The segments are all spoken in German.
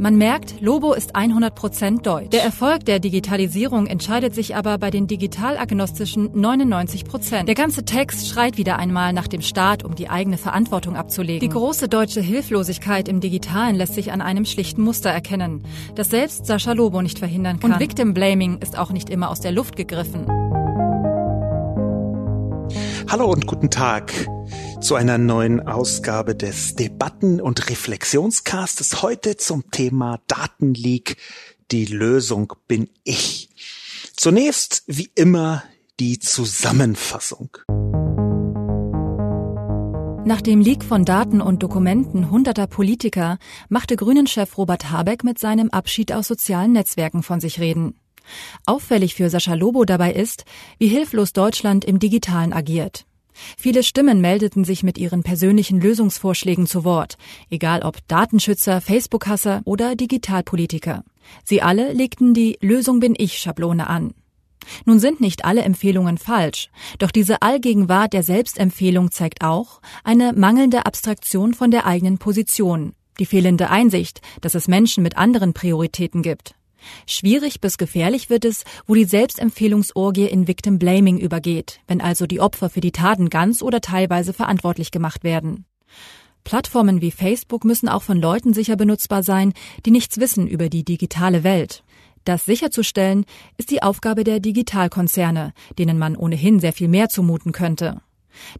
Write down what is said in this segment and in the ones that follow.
Man merkt, Lobo ist 100% deutsch. Der Erfolg der Digitalisierung entscheidet sich aber bei den digitalagnostischen 99%. Der ganze Text schreit wieder einmal nach dem Staat, um die eigene Verantwortung abzulegen. Die große deutsche Hilflosigkeit im Digitalen lässt sich an einem schlichten Muster erkennen, das selbst Sascha Lobo nicht verhindern kann. Und Victim Blaming ist auch nicht immer aus der Luft gegriffen. Hallo und guten Tag zu einer neuen Ausgabe des Debatten- und Reflexionscastes. Heute zum Thema Datenleak. Die Lösung bin ich. Zunächst, wie immer, die Zusammenfassung. Nach dem Leak von Daten und Dokumenten hunderter Politiker machte Grünen-Chef Robert Habeck mit seinem Abschied aus sozialen Netzwerken von sich reden. Auffällig für Sascha Lobo dabei ist, wie hilflos Deutschland im Digitalen agiert. Viele Stimmen meldeten sich mit ihren persönlichen Lösungsvorschlägen zu Wort, egal ob Datenschützer, Facebook-Hasser oder Digitalpolitiker. Sie alle legten die Lösung bin ich Schablone an. Nun sind nicht alle Empfehlungen falsch, doch diese Allgegenwart der Selbstempfehlung zeigt auch eine mangelnde Abstraktion von der eigenen Position, die fehlende Einsicht, dass es Menschen mit anderen Prioritäten gibt. Schwierig bis gefährlich wird es, wo die Selbstempfehlungsorgie in Victim Blaming übergeht, wenn also die Opfer für die Taten ganz oder teilweise verantwortlich gemacht werden. Plattformen wie Facebook müssen auch von Leuten sicher benutzbar sein, die nichts wissen über die digitale Welt. Das sicherzustellen ist die Aufgabe der Digitalkonzerne, denen man ohnehin sehr viel mehr zumuten könnte.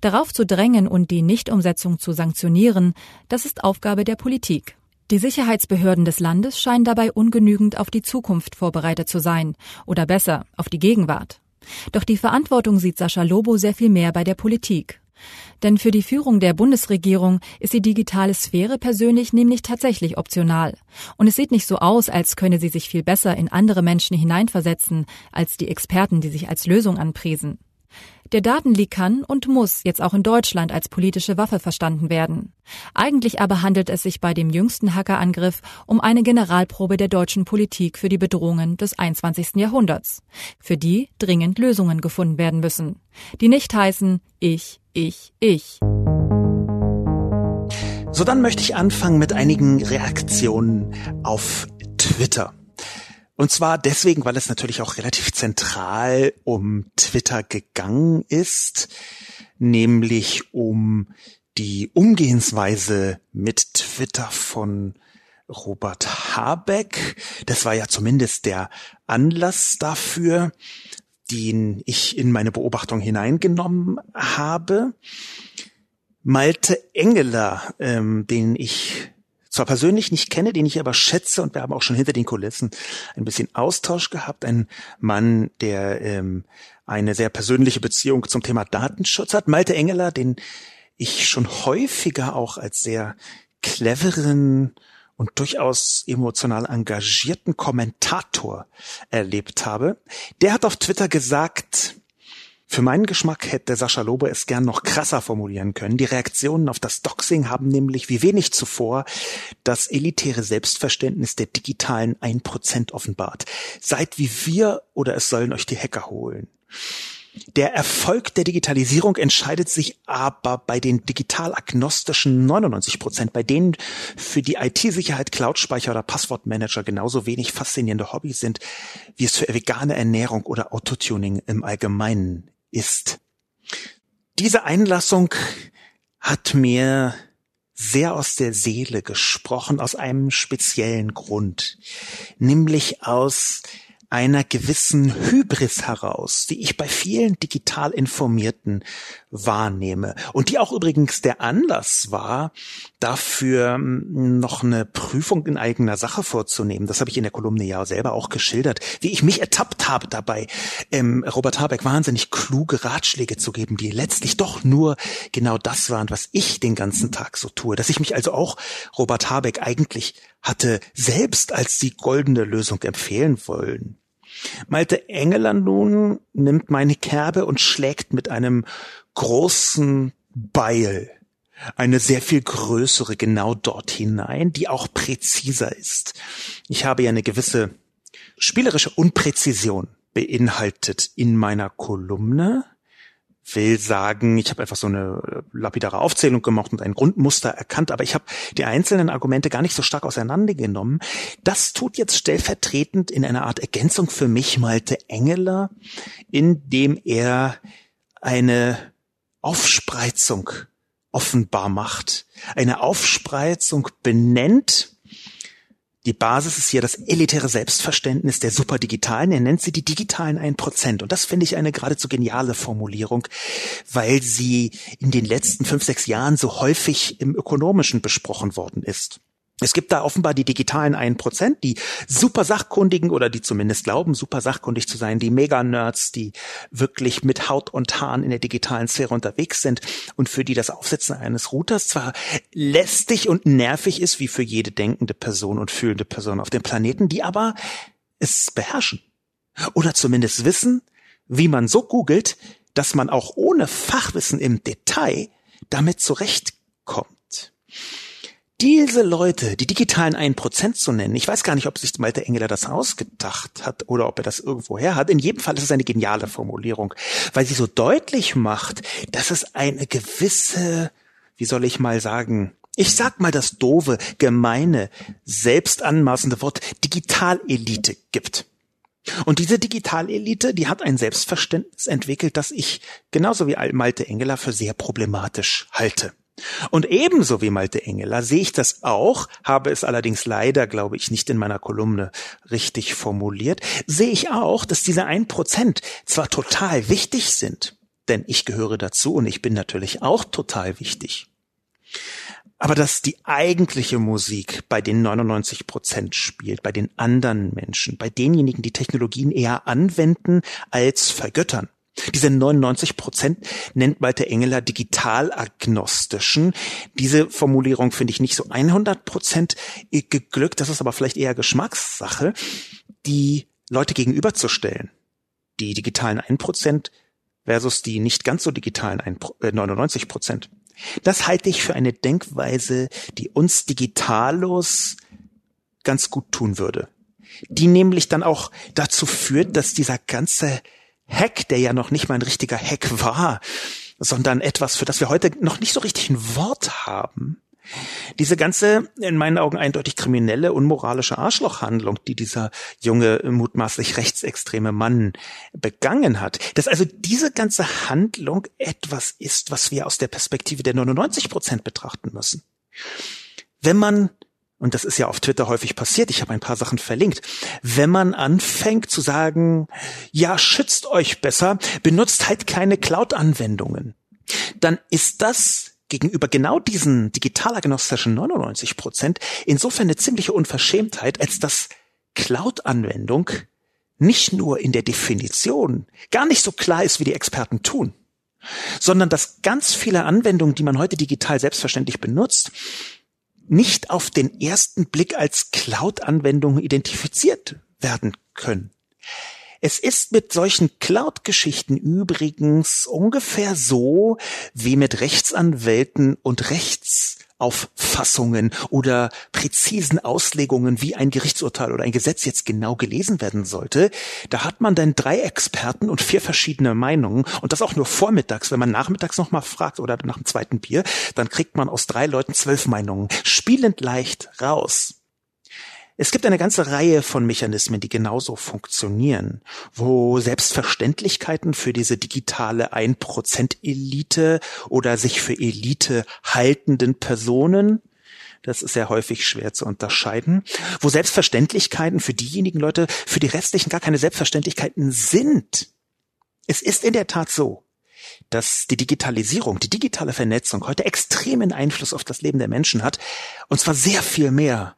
Darauf zu drängen und die Nichtumsetzung zu sanktionieren, das ist Aufgabe der Politik. Die Sicherheitsbehörden des Landes scheinen dabei ungenügend auf die Zukunft vorbereitet zu sein, oder besser, auf die Gegenwart. Doch die Verantwortung sieht Sascha Lobo sehr viel mehr bei der Politik. Denn für die Führung der Bundesregierung ist die digitale Sphäre persönlich nämlich tatsächlich optional. Und es sieht nicht so aus, als könne sie sich viel besser in andere Menschen hineinversetzen, als die Experten, die sich als Lösung anpriesen. Der Datenleak kann und muss jetzt auch in Deutschland als politische Waffe verstanden werden. Eigentlich aber handelt es sich bei dem jüngsten Hackerangriff um eine Generalprobe der deutschen Politik für die Bedrohungen des 21. Jahrhunderts, für die dringend Lösungen gefunden werden müssen, die nicht heißen ich, ich, ich. So, dann möchte ich anfangen mit einigen Reaktionen auf Twitter. Und zwar deswegen, weil es natürlich auch relativ zentral um Twitter gegangen ist, nämlich um die Umgehensweise mit Twitter von Robert Habeck. Das war ja zumindest der Anlass dafür, den ich in meine Beobachtung hineingenommen habe. Malte Engeler, ähm, den ich zwar persönlich nicht kenne, den ich aber schätze und wir haben auch schon hinter den Kulissen ein bisschen Austausch gehabt. Ein Mann, der ähm, eine sehr persönliche Beziehung zum Thema Datenschutz hat. Malte Engeler, den ich schon häufiger auch als sehr cleveren und durchaus emotional engagierten Kommentator erlebt habe. Der hat auf Twitter gesagt, für meinen Geschmack hätte Sascha Lobe es gern noch krasser formulieren können. Die Reaktionen auf das Doxing haben nämlich wie wenig zuvor das elitäre Selbstverständnis der digitalen 1% offenbart. Seid wie wir oder es sollen euch die Hacker holen. Der Erfolg der Digitalisierung entscheidet sich aber bei den digital-agnostischen 99 Prozent, bei denen für die IT-Sicherheit Cloud-Speicher oder Passwortmanager genauso wenig faszinierende Hobbys sind, wie es für vegane Ernährung oder Autotuning im Allgemeinen ist. Diese Einlassung hat mir sehr aus der Seele gesprochen, aus einem speziellen Grund, nämlich aus einer gewissen Hybris heraus, die ich bei vielen digital Informierten wahrnehme und die auch übrigens der Anlass war, dafür hm, noch eine Prüfung in eigener Sache vorzunehmen. Das habe ich in der Kolumne ja selber auch geschildert, wie ich mich ertappt habe dabei, ähm, Robert Habeck wahnsinnig kluge Ratschläge zu geben, die letztlich doch nur genau das waren, was ich den ganzen Tag so tue. Dass ich mich also auch Robert Habeck eigentlich hatte selbst als die goldene Lösung empfehlen wollen. Malte Engeler nun nimmt meine Kerbe und schlägt mit einem großen Beil eine sehr viel größere genau dort hinein, die auch präziser ist. Ich habe ja eine gewisse spielerische Unpräzision beinhaltet in meiner Kolumne will sagen, ich habe einfach so eine äh, lapidare Aufzählung gemacht und ein Grundmuster erkannt, aber ich habe die einzelnen Argumente gar nicht so stark auseinandergenommen. Das tut jetzt stellvertretend in einer Art Ergänzung für mich Malte Engeler, indem er eine Aufspreizung offenbar macht, eine Aufspreizung benennt, die Basis ist hier das elitäre Selbstverständnis der Superdigitalen. Er nennt sie die digitalen 1%. Und das finde ich eine geradezu geniale Formulierung, weil sie in den letzten fünf, sechs Jahren so häufig im Ökonomischen besprochen worden ist. Es gibt da offenbar die digitalen 1%, die super sachkundigen oder die zumindest glauben, super sachkundig zu sein, die Mega-Nerds, die wirklich mit Haut und Haaren in der digitalen Sphäre unterwegs sind und für die das Aufsetzen eines Routers zwar lästig und nervig ist, wie für jede denkende Person und fühlende Person auf dem Planeten, die aber es beherrschen. Oder zumindest wissen, wie man so googelt, dass man auch ohne Fachwissen im Detail damit zurechtkommt diese Leute, die digitalen 1% zu nennen, ich weiß gar nicht, ob sich Malte Engeler das ausgedacht hat oder ob er das irgendwo her hat. In jedem Fall ist es eine geniale Formulierung, weil sie so deutlich macht, dass es eine gewisse, wie soll ich mal sagen, ich sag mal das doofe, gemeine, selbstanmaßende Wort Digitalelite gibt. Und diese Digitalelite, die hat ein Selbstverständnis entwickelt, das ich genauso wie Malte Engeler für sehr problematisch halte. Und ebenso wie Malte Engeler sehe ich das auch, habe es allerdings leider, glaube ich, nicht in meiner Kolumne richtig formuliert, sehe ich auch, dass diese ein Prozent zwar total wichtig sind, denn ich gehöre dazu und ich bin natürlich auch total wichtig. Aber dass die eigentliche Musik bei den 99 Prozent spielt, bei den anderen Menschen, bei denjenigen, die Technologien eher anwenden als vergöttern. Diese 99 Prozent nennt Walter Engeler digitalagnostischen. Diese Formulierung finde ich nicht so 100 Prozent geglückt. Das ist aber vielleicht eher Geschmackssache, die Leute gegenüberzustellen. Die digitalen 1 Prozent versus die nicht ganz so digitalen 99 äh, Prozent. Das halte ich für eine Denkweise, die uns Digitalos ganz gut tun würde. Die nämlich dann auch dazu führt, dass dieser ganze Hack, der ja noch nicht mal ein richtiger Hack war, sondern etwas, für das wir heute noch nicht so richtig ein Wort haben. Diese ganze, in meinen Augen eindeutig kriminelle, unmoralische Arschlochhandlung, die dieser junge, mutmaßlich rechtsextreme Mann begangen hat, dass also diese ganze Handlung etwas ist, was wir aus der Perspektive der 99 Prozent betrachten müssen. Wenn man und das ist ja auf Twitter häufig passiert, ich habe ein paar Sachen verlinkt, wenn man anfängt zu sagen, ja, schützt euch besser, benutzt halt keine Cloud-Anwendungen, dann ist das gegenüber genau diesen digitalagnostischen 99 Prozent insofern eine ziemliche Unverschämtheit, als dass Cloud-Anwendung nicht nur in der Definition gar nicht so klar ist, wie die Experten tun, sondern dass ganz viele Anwendungen, die man heute digital selbstverständlich benutzt, nicht auf den ersten Blick als Cloud-Anwendungen identifiziert werden können. Es ist mit solchen Cloud-Geschichten übrigens ungefähr so wie mit Rechtsanwälten und Rechtsauffassungen oder präzisen Auslegungen, wie ein Gerichtsurteil oder ein Gesetz jetzt genau gelesen werden sollte. Da hat man dann drei Experten und vier verschiedene Meinungen und das auch nur vormittags. Wenn man nachmittags nochmal fragt oder nach dem zweiten Bier, dann kriegt man aus drei Leuten zwölf Meinungen spielend leicht raus. Es gibt eine ganze Reihe von Mechanismen, die genauso funktionieren, wo Selbstverständlichkeiten für diese digitale 1%-Elite oder sich für Elite haltenden Personen das ist sehr häufig schwer zu unterscheiden, wo Selbstverständlichkeiten für diejenigen Leute, für die restlichen gar keine Selbstverständlichkeiten sind. Es ist in der Tat so, dass die Digitalisierung, die digitale Vernetzung heute extremen Einfluss auf das Leben der Menschen hat, und zwar sehr viel mehr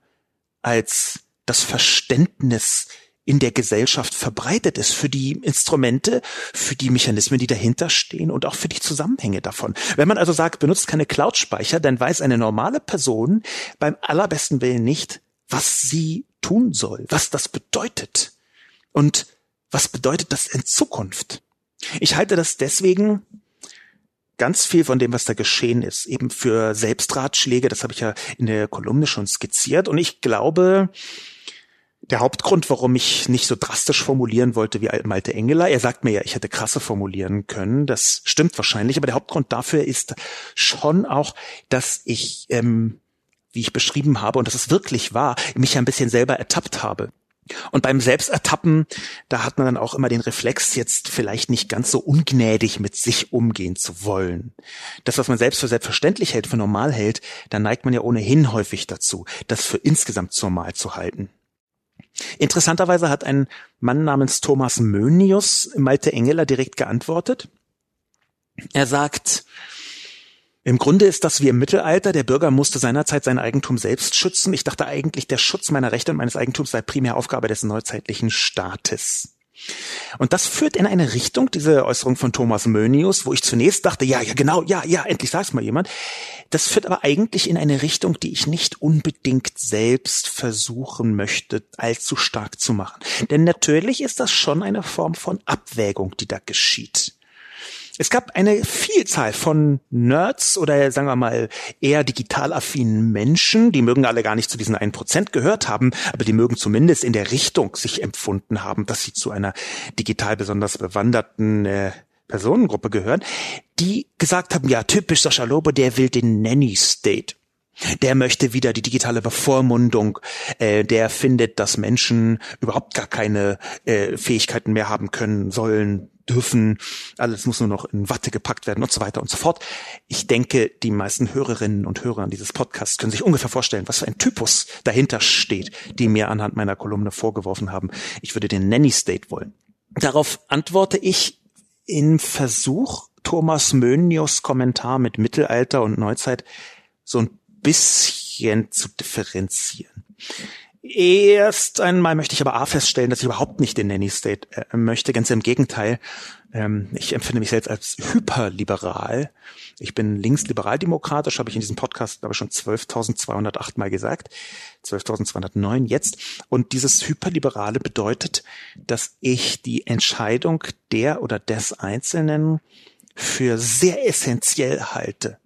als das Verständnis in der Gesellschaft verbreitet ist für die Instrumente, für die Mechanismen, die dahinter stehen und auch für die Zusammenhänge davon. Wenn man also sagt, benutzt keine Cloud-Speicher, dann weiß eine normale Person beim allerbesten Willen nicht, was sie tun soll, was das bedeutet und was bedeutet das in Zukunft. Ich halte das deswegen ganz viel von dem, was da geschehen ist, eben für Selbstratschläge, das habe ich ja in der Kolumne schon skizziert. Und ich glaube, der Hauptgrund, warum ich nicht so drastisch formulieren wollte wie Malte Engeler, er sagt mir ja, ich hätte krasse formulieren können, das stimmt wahrscheinlich, aber der Hauptgrund dafür ist schon auch, dass ich, ähm, wie ich beschrieben habe, und das ist wirklich wahr, mich ein bisschen selber ertappt habe. Und beim Selbstertappen, da hat man dann auch immer den Reflex, jetzt vielleicht nicht ganz so ungnädig mit sich umgehen zu wollen. Das, was man selbst für selbstverständlich hält, für normal hält, da neigt man ja ohnehin häufig dazu, das für insgesamt normal zu halten. Interessanterweise hat ein Mann namens Thomas Mönius Malte Engeler direkt geantwortet. Er sagt, im Grunde ist das wie im Mittelalter. Der Bürger musste seinerzeit sein Eigentum selbst schützen. Ich dachte eigentlich, der Schutz meiner Rechte und meines Eigentums sei primär Aufgabe des neuzeitlichen Staates. Und das führt in eine Richtung, diese Äußerung von Thomas Mönius, wo ich zunächst dachte, ja, ja, genau, ja, ja, endlich sag's mal jemand. Das führt aber eigentlich in eine Richtung, die ich nicht unbedingt selbst versuchen möchte, allzu stark zu machen. Denn natürlich ist das schon eine Form von Abwägung, die da geschieht. Es gab eine Vielzahl von Nerds oder sagen wir mal eher digital affinen Menschen, die mögen alle gar nicht zu diesen 1% gehört haben, aber die mögen zumindest in der Richtung sich empfunden haben, dass sie zu einer digital besonders bewanderten äh, Personengruppe gehören, die gesagt haben, ja, typisch Sascha Lobo, der will den Nanny State. Der möchte wieder die digitale Bevormundung. Äh, der findet, dass Menschen überhaupt gar keine äh, Fähigkeiten mehr haben können sollen, dürfen, alles muss nur noch in Watte gepackt werden und so weiter und so fort. Ich denke, die meisten Hörerinnen und Hörer dieses Podcasts können sich ungefähr vorstellen, was für ein Typus dahinter steht, die mir anhand meiner Kolumne vorgeworfen haben. Ich würde den Nanny State wollen. Darauf antworte ich im Versuch, Thomas Mönius Kommentar mit Mittelalter und Neuzeit so ein bisschen zu differenzieren. Erst einmal möchte ich aber A feststellen, dass ich überhaupt nicht den Nanny State äh, möchte. Ganz im Gegenteil. Ähm, ich empfinde mich selbst als hyperliberal. Ich bin linksliberaldemokratisch, habe ich in diesem Podcast aber schon 12.208 Mal gesagt. 12.209 jetzt. Und dieses Hyperliberale bedeutet, dass ich die Entscheidung der oder des Einzelnen für sehr essentiell halte.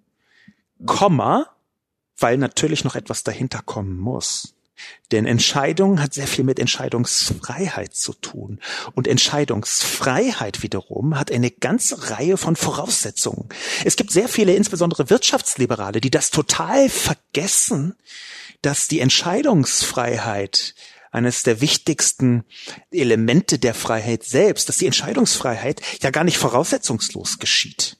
Komma, weil natürlich noch etwas dahinter kommen muss. Denn Entscheidung hat sehr viel mit Entscheidungsfreiheit zu tun. Und Entscheidungsfreiheit wiederum hat eine ganze Reihe von Voraussetzungen. Es gibt sehr viele, insbesondere Wirtschaftsliberale, die das total vergessen, dass die Entscheidungsfreiheit eines der wichtigsten Elemente der Freiheit selbst, dass die Entscheidungsfreiheit ja gar nicht voraussetzungslos geschieht.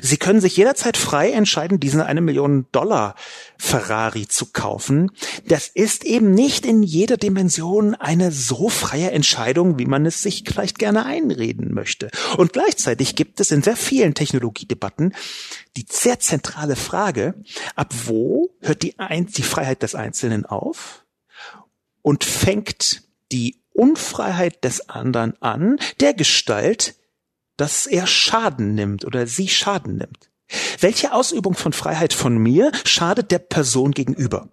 Sie können sich jederzeit frei entscheiden, diesen eine Million Dollar Ferrari zu kaufen. Das ist eben nicht in jeder Dimension eine so freie Entscheidung, wie man es sich vielleicht gerne einreden möchte. Und gleichzeitig gibt es in sehr vielen Technologiedebatten die sehr zentrale Frage, ab wo hört die, Ein die Freiheit des Einzelnen auf und fängt die Unfreiheit des anderen an, der Gestalt, dass er Schaden nimmt oder sie Schaden nimmt. Welche Ausübung von Freiheit von mir schadet der Person gegenüber?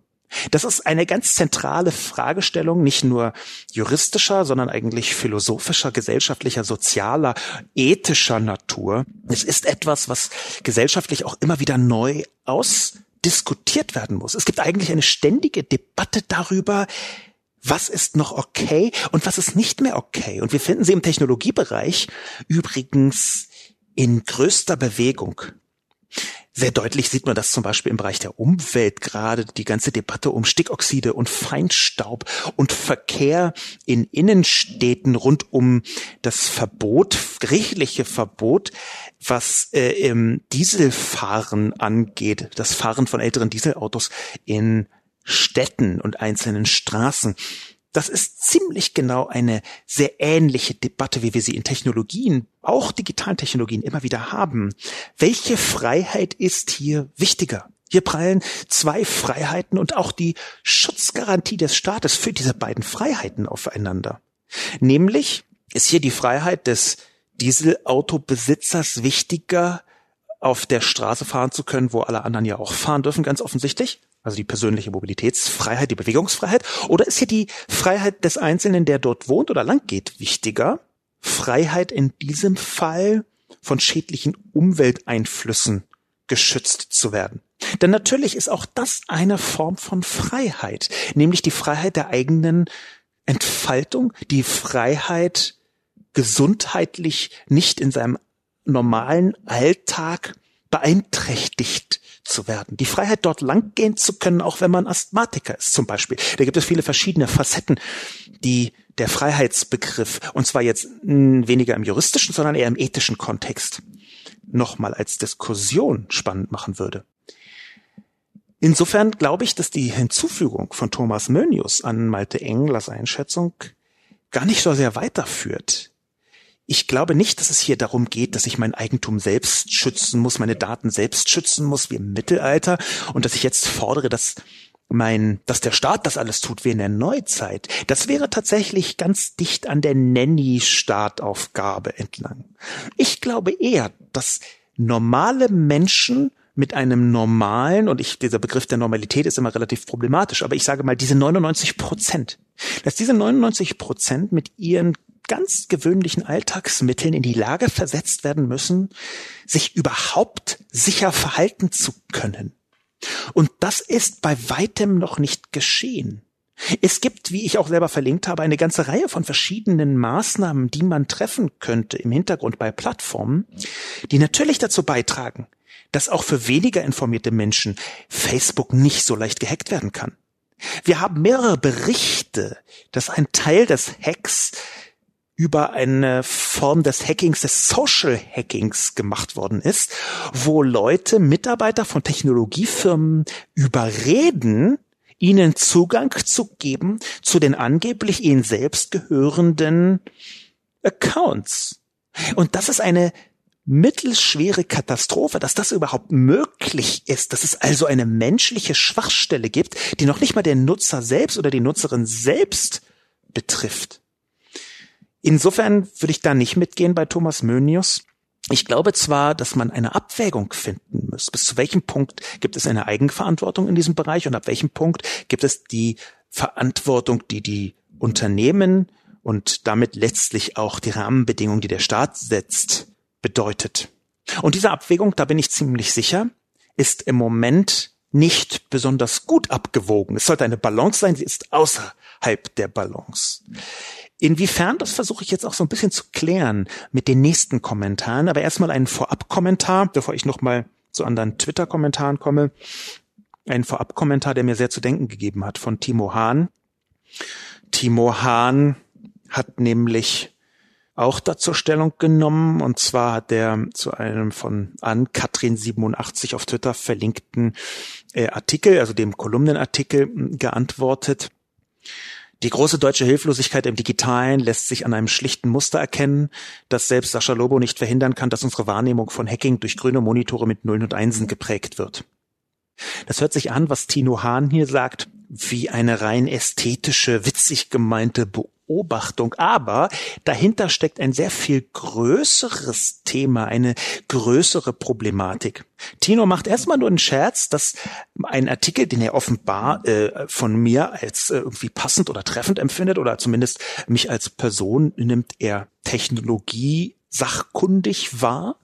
Das ist eine ganz zentrale Fragestellung, nicht nur juristischer, sondern eigentlich philosophischer, gesellschaftlicher, sozialer, ethischer Natur. Es ist etwas, was gesellschaftlich auch immer wieder neu ausdiskutiert werden muss. Es gibt eigentlich eine ständige Debatte darüber, was ist noch okay und was ist nicht mehr okay. Und wir finden sie im Technologiebereich übrigens in größter Bewegung. Sehr deutlich sieht man das zum Beispiel im Bereich der Umwelt gerade, die ganze Debatte um Stickoxide und Feinstaub und Verkehr in Innenstädten rund um das Verbot, gerichtliche Verbot, was äh, im Dieselfahren angeht, das Fahren von älteren Dieselautos in Städten und einzelnen Straßen. Das ist ziemlich genau eine sehr ähnliche Debatte, wie wir sie in Technologien, auch digitalen Technologien immer wieder haben. Welche Freiheit ist hier wichtiger? Hier prallen zwei Freiheiten und auch die Schutzgarantie des Staates für diese beiden Freiheiten aufeinander. Nämlich ist hier die Freiheit des Dieselautobesitzers wichtiger, auf der Straße fahren zu können, wo alle anderen ja auch fahren dürfen, ganz offensichtlich, also die persönliche Mobilitätsfreiheit, die Bewegungsfreiheit? Oder ist hier die Freiheit des Einzelnen, der dort wohnt oder lang geht, wichtiger? Freiheit in diesem Fall von schädlichen Umwelteinflüssen geschützt zu werden. Denn natürlich ist auch das eine Form von Freiheit, nämlich die Freiheit der eigenen Entfaltung, die Freiheit, gesundheitlich nicht in seinem normalen Alltag beeinträchtigt zu werden. Die Freiheit, dort langgehen zu können, auch wenn man Asthmatiker ist zum Beispiel. Da gibt es viele verschiedene Facetten, die der Freiheitsbegriff, und zwar jetzt weniger im juristischen, sondern eher im ethischen Kontext, nochmal als Diskussion spannend machen würde. Insofern glaube ich, dass die Hinzufügung von Thomas Mönius an Malte Englers Einschätzung gar nicht so sehr weiterführt. Ich glaube nicht, dass es hier darum geht, dass ich mein Eigentum selbst schützen muss, meine Daten selbst schützen muss, wie im Mittelalter, und dass ich jetzt fordere, dass mein, dass der Staat das alles tut wie in der Neuzeit. Das wäre tatsächlich ganz dicht an der Nanny-Staataufgabe entlang. Ich glaube eher, dass normale Menschen mit einem normalen, und ich, dieser Begriff der Normalität ist immer relativ problematisch, aber ich sage mal, diese 99 Prozent, dass diese 99 Prozent mit ihren ganz gewöhnlichen Alltagsmitteln in die Lage versetzt werden müssen, sich überhaupt sicher verhalten zu können. Und das ist bei weitem noch nicht geschehen. Es gibt, wie ich auch selber verlinkt habe, eine ganze Reihe von verschiedenen Maßnahmen, die man treffen könnte im Hintergrund bei Plattformen, die natürlich dazu beitragen, dass auch für weniger informierte Menschen Facebook nicht so leicht gehackt werden kann. Wir haben mehrere Berichte, dass ein Teil des Hacks über eine Form des Hackings, des Social Hackings gemacht worden ist, wo Leute, Mitarbeiter von Technologiefirmen überreden, ihnen Zugang zu geben zu den angeblich ihnen selbst gehörenden Accounts. Und das ist eine mittelschwere Katastrophe, dass das überhaupt möglich ist, dass es also eine menschliche Schwachstelle gibt, die noch nicht mal der Nutzer selbst oder die Nutzerin selbst betrifft. Insofern würde ich da nicht mitgehen bei Thomas Mönius. Ich glaube zwar, dass man eine Abwägung finden muss. Bis zu welchem Punkt gibt es eine Eigenverantwortung in diesem Bereich und ab welchem Punkt gibt es die Verantwortung, die die Unternehmen und damit letztlich auch die Rahmenbedingungen, die der Staat setzt, bedeutet. Und diese Abwägung, da bin ich ziemlich sicher, ist im Moment nicht besonders gut abgewogen. Es sollte eine Balance sein, sie ist außerhalb der Balance. Inwiefern, das versuche ich jetzt auch so ein bisschen zu klären mit den nächsten Kommentaren. Aber erstmal einen Vorabkommentar, bevor ich nochmal zu anderen Twitter-Kommentaren komme. Ein Vorabkommentar, der mir sehr zu denken gegeben hat, von Timo Hahn. Timo Hahn hat nämlich auch dazu Stellung genommen. Und zwar hat er zu einem von an Katrin87 auf Twitter verlinkten äh, Artikel, also dem Kolumnenartikel, geantwortet. Die große deutsche Hilflosigkeit im Digitalen lässt sich an einem schlichten Muster erkennen, das selbst Sascha Lobo nicht verhindern kann, dass unsere Wahrnehmung von Hacking durch grüne Monitore mit Nullen und Einsen geprägt wird. Das hört sich an, was Tino Hahn hier sagt, wie eine rein ästhetische, witzig gemeinte Beobachtung, aber dahinter steckt ein sehr viel größeres Thema, eine größere Problematik. Tino macht erstmal nur einen Scherz, dass ein Artikel, den er offenbar äh, von mir als äh, irgendwie passend oder treffend empfindet oder zumindest mich als Person nimmt er Technologie sachkundig wahr,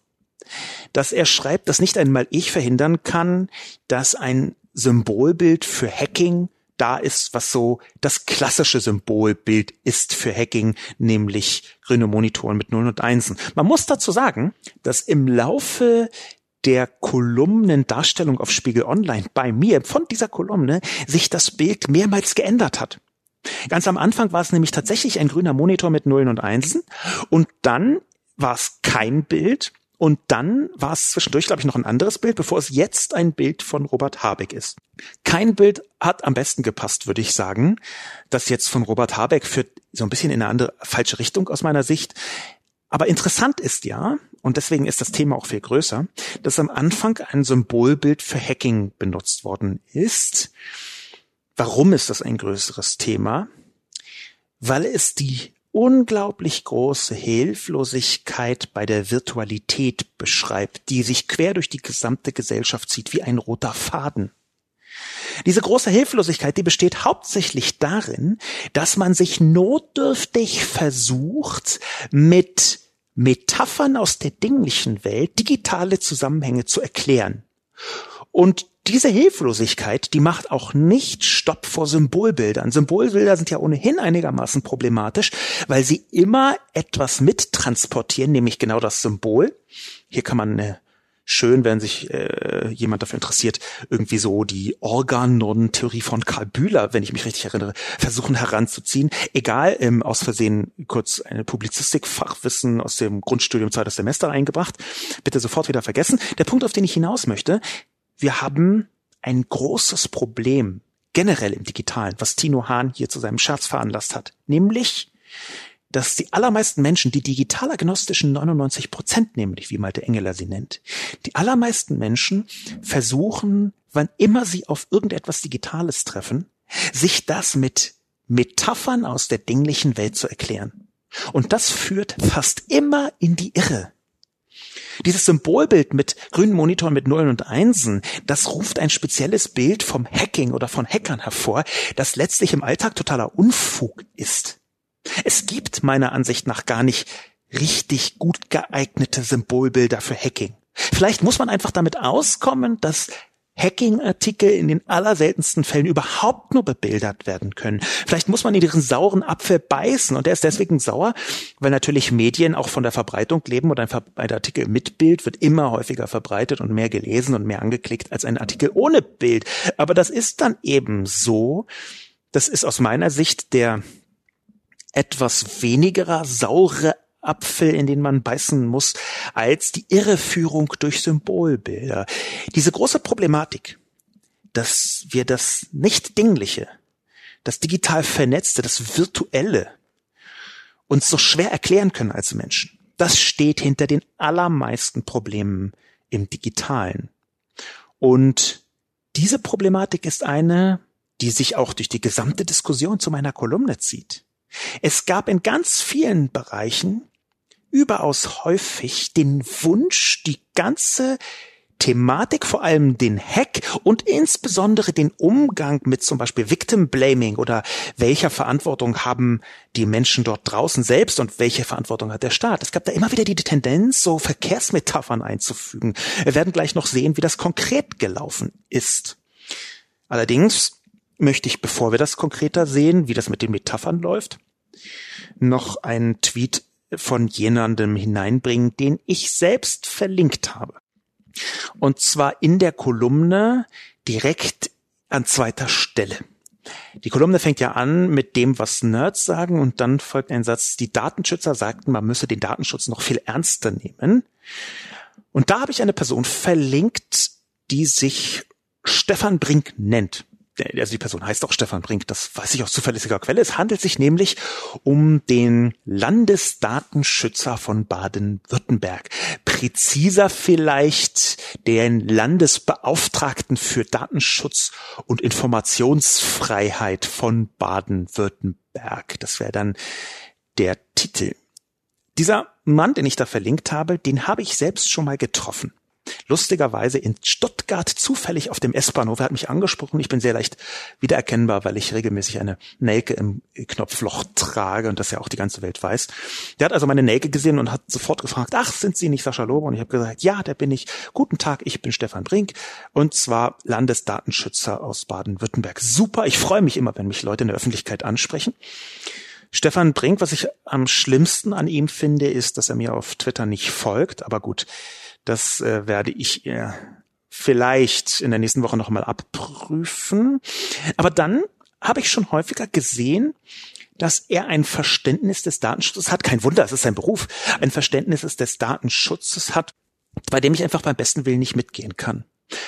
dass er schreibt, dass nicht einmal ich verhindern kann, dass ein Symbolbild für Hacking da ist, was so das klassische Symbolbild ist für Hacking, nämlich grüne Monitoren mit Nullen und Einsen. Man muss dazu sagen, dass im Laufe der Kolumnendarstellung auf Spiegel Online bei mir von dieser Kolumne sich das Bild mehrmals geändert hat. Ganz am Anfang war es nämlich tatsächlich ein grüner Monitor mit Nullen und Einsen und dann war es kein Bild und dann war es zwischendurch, glaube ich, noch ein anderes Bild, bevor es jetzt ein Bild von Robert Habeck ist. Kein Bild hat am besten gepasst, würde ich sagen. Das jetzt von Robert Habeck führt so ein bisschen in eine andere, falsche Richtung aus meiner Sicht. Aber interessant ist ja, und deswegen ist das Thema auch viel größer, dass am Anfang ein Symbolbild für Hacking benutzt worden ist. Warum ist das ein größeres Thema? Weil es die unglaublich große Hilflosigkeit bei der Virtualität beschreibt, die sich quer durch die gesamte Gesellschaft zieht wie ein roter Faden. Diese große Hilflosigkeit, die besteht hauptsächlich darin, dass man sich notdürftig versucht, mit Metaphern aus der dinglichen Welt, digitale Zusammenhänge zu erklären. Und diese Hilflosigkeit, die macht auch nicht Stopp vor Symbolbildern. Symbolbilder sind ja ohnehin einigermaßen problematisch, weil sie immer etwas mittransportieren, nämlich genau das Symbol. Hier kann man eine schön, wenn sich äh, jemand dafür interessiert, irgendwie so die Organon-Theorie von Karl Bühler, wenn ich mich richtig erinnere, versuchen heranzuziehen. Egal, ähm, aus Versehen kurz eine Publizistik-Fachwissen aus dem Grundstudium zweites Semester eingebracht. Bitte sofort wieder vergessen. Der Punkt, auf den ich hinaus möchte, wir haben ein großes Problem generell im Digitalen, was Tino Hahn hier zu seinem Scherz veranlasst hat, nämlich dass die allermeisten Menschen, die digital-agnostischen 99 Prozent nämlich, wie Malte Engeler sie nennt, die allermeisten Menschen versuchen, wann immer sie auf irgendetwas Digitales treffen, sich das mit Metaphern aus der dinglichen Welt zu erklären. Und das führt fast immer in die Irre. Dieses Symbolbild mit grünen Monitoren mit Nullen und Einsen, das ruft ein spezielles Bild vom Hacking oder von Hackern hervor, das letztlich im Alltag totaler Unfug ist. Es gibt meiner Ansicht nach gar nicht richtig gut geeignete Symbolbilder für Hacking. Vielleicht muss man einfach damit auskommen, dass Hacking-Artikel in den allerseltensten Fällen überhaupt nur bebildert werden können. Vielleicht muss man in diesen sauren Apfel beißen und der ist deswegen sauer, weil natürlich Medien auch von der Verbreitung leben und ein, ein Artikel mit Bild wird immer häufiger verbreitet und mehr gelesen und mehr angeklickt als ein Artikel ohne Bild. Aber das ist dann eben so. Das ist aus meiner Sicht der etwas weniger saure Apfel, in den man beißen muss, als die Irreführung durch Symbolbilder. Diese große Problematik, dass wir das nicht Dingliche, das digital Vernetzte, das Virtuelle uns so schwer erklären können als Menschen, das steht hinter den allermeisten Problemen im Digitalen. Und diese Problematik ist eine, die sich auch durch die gesamte Diskussion zu meiner Kolumne zieht. Es gab in ganz vielen Bereichen überaus häufig den Wunsch, die ganze Thematik, vor allem den Hack und insbesondere den Umgang mit zum Beispiel Victim Blaming oder welcher Verantwortung haben die Menschen dort draußen selbst und welche Verantwortung hat der Staat. Es gab da immer wieder die Tendenz, so Verkehrsmetaphern einzufügen. Wir werden gleich noch sehen, wie das konkret gelaufen ist. Allerdings möchte ich, bevor wir das konkreter sehen, wie das mit den Metaphern läuft, noch einen Tweet von jemandem hineinbringen, den ich selbst verlinkt habe. Und zwar in der Kolumne direkt an zweiter Stelle. Die Kolumne fängt ja an mit dem, was Nerds sagen, und dann folgt ein Satz, die Datenschützer sagten, man müsse den Datenschutz noch viel ernster nehmen. Und da habe ich eine Person verlinkt, die sich Stefan Brink nennt also die Person heißt auch Stefan Brink, das weiß ich aus zuverlässiger Quelle. Es handelt sich nämlich um den Landesdatenschützer von Baden-Württemberg. Präziser vielleicht den Landesbeauftragten für Datenschutz und Informationsfreiheit von Baden-Württemberg. Das wäre dann der Titel. Dieser Mann, den ich da verlinkt habe, den habe ich selbst schon mal getroffen lustigerweise in Stuttgart zufällig auf dem S-Bahnhof. Er hat mich angesprochen. Ich bin sehr leicht wiedererkennbar, weil ich regelmäßig eine Nelke im Knopfloch trage und das ja auch die ganze Welt weiß. Der hat also meine Nelke gesehen und hat sofort gefragt, ach, sind Sie nicht Sascha Lobe? Und ich habe gesagt, ja, der bin ich. Guten Tag, ich bin Stefan Brink und zwar Landesdatenschützer aus Baden-Württemberg. Super, ich freue mich immer, wenn mich Leute in der Öffentlichkeit ansprechen. Stefan Brink, was ich am schlimmsten an ihm finde, ist, dass er mir auf Twitter nicht folgt. Aber gut, das äh, werde ich äh, vielleicht in der nächsten Woche nochmal abprüfen. Aber dann habe ich schon häufiger gesehen, dass er ein Verständnis des Datenschutzes hat. Kein Wunder, es ist sein Beruf. Ein Verständnis des Datenschutzes hat, bei dem ich einfach beim besten Willen nicht mitgehen kann.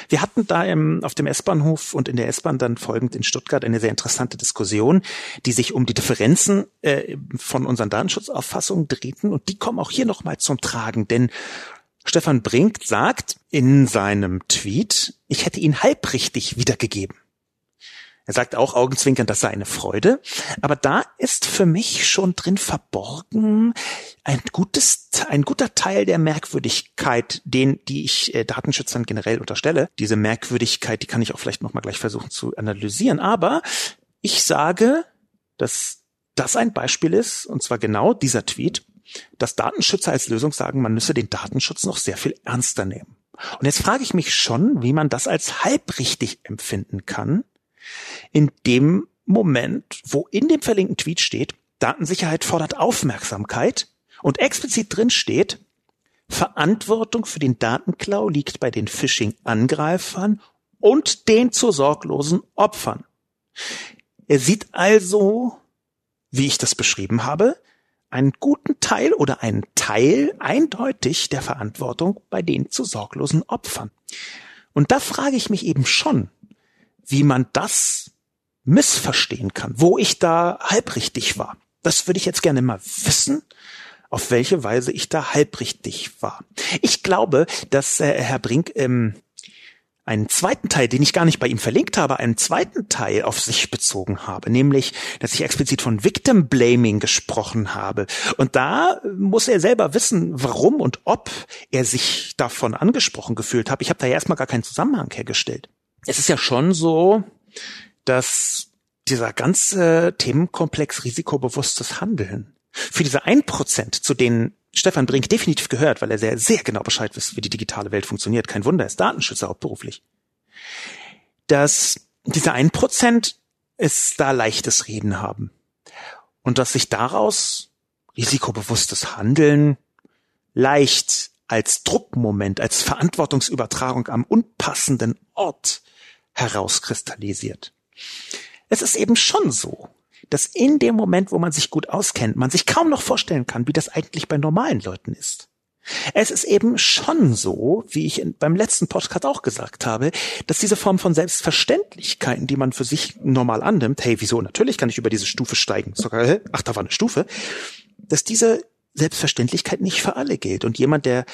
Wir hatten da im, auf dem S-Bahnhof und in der S-Bahn dann folgend in Stuttgart eine sehr interessante Diskussion, die sich um die Differenzen äh, von unseren Datenschutzauffassungen drehten und die kommen auch hier nochmal zum Tragen, denn Stefan Brink sagt in seinem Tweet, ich hätte ihn halbrichtig wiedergegeben. Er sagt auch augenzwinkern, das sei eine Freude. Aber da ist für mich schon drin verborgen ein gutes, ein guter Teil der Merkwürdigkeit, den, die ich äh, Datenschützern generell unterstelle. Diese Merkwürdigkeit, die kann ich auch vielleicht nochmal gleich versuchen zu analysieren. Aber ich sage, dass das ein Beispiel ist, und zwar genau dieser Tweet, dass Datenschützer als Lösung sagen, man müsse den Datenschutz noch sehr viel ernster nehmen. Und jetzt frage ich mich schon, wie man das als halbrichtig empfinden kann, in dem Moment, wo in dem verlinkten Tweet steht, Datensicherheit fordert Aufmerksamkeit und explizit drin steht, Verantwortung für den Datenklau liegt bei den Phishing-Angreifern und den zu sorglosen Opfern. Er sieht also, wie ich das beschrieben habe, einen guten Teil oder einen Teil eindeutig der Verantwortung bei den zu sorglosen Opfern. Und da frage ich mich eben schon, wie man das missverstehen kann, wo ich da halbrichtig war. Das würde ich jetzt gerne mal wissen, auf welche Weise ich da halbrichtig war. Ich glaube, dass äh, Herr Brink ähm, einen zweiten Teil, den ich gar nicht bei ihm verlinkt habe, einen zweiten Teil auf sich bezogen habe, nämlich, dass ich explizit von Victim Blaming gesprochen habe. Und da muss er selber wissen, warum und ob er sich davon angesprochen gefühlt hat. Ich habe da ja erstmal gar keinen Zusammenhang hergestellt. Es ist ja schon so, dass dieser ganze Themenkomplex risikobewusstes Handeln für diese ein Prozent, zu denen Stefan Brink definitiv gehört, weil er sehr, sehr genau Bescheid weiß, wie die digitale Welt funktioniert. Kein Wunder, er ist Datenschützer hauptberuflich. Dass diese ein Prozent es da leichtes Reden haben. Und dass sich daraus risikobewusstes Handeln leicht als Druckmoment, als Verantwortungsübertragung am unpassenden Ort herauskristallisiert. Es ist eben schon so, dass in dem Moment, wo man sich gut auskennt, man sich kaum noch vorstellen kann, wie das eigentlich bei normalen Leuten ist. Es ist eben schon so, wie ich in, beim letzten Podcast auch gesagt habe, dass diese Form von Selbstverständlichkeiten, die man für sich normal annimmt, hey, wieso, natürlich kann ich über diese Stufe steigen, sogar, ach, da war eine Stufe, dass diese Selbstverständlichkeit nicht für alle gilt. Und jemand, der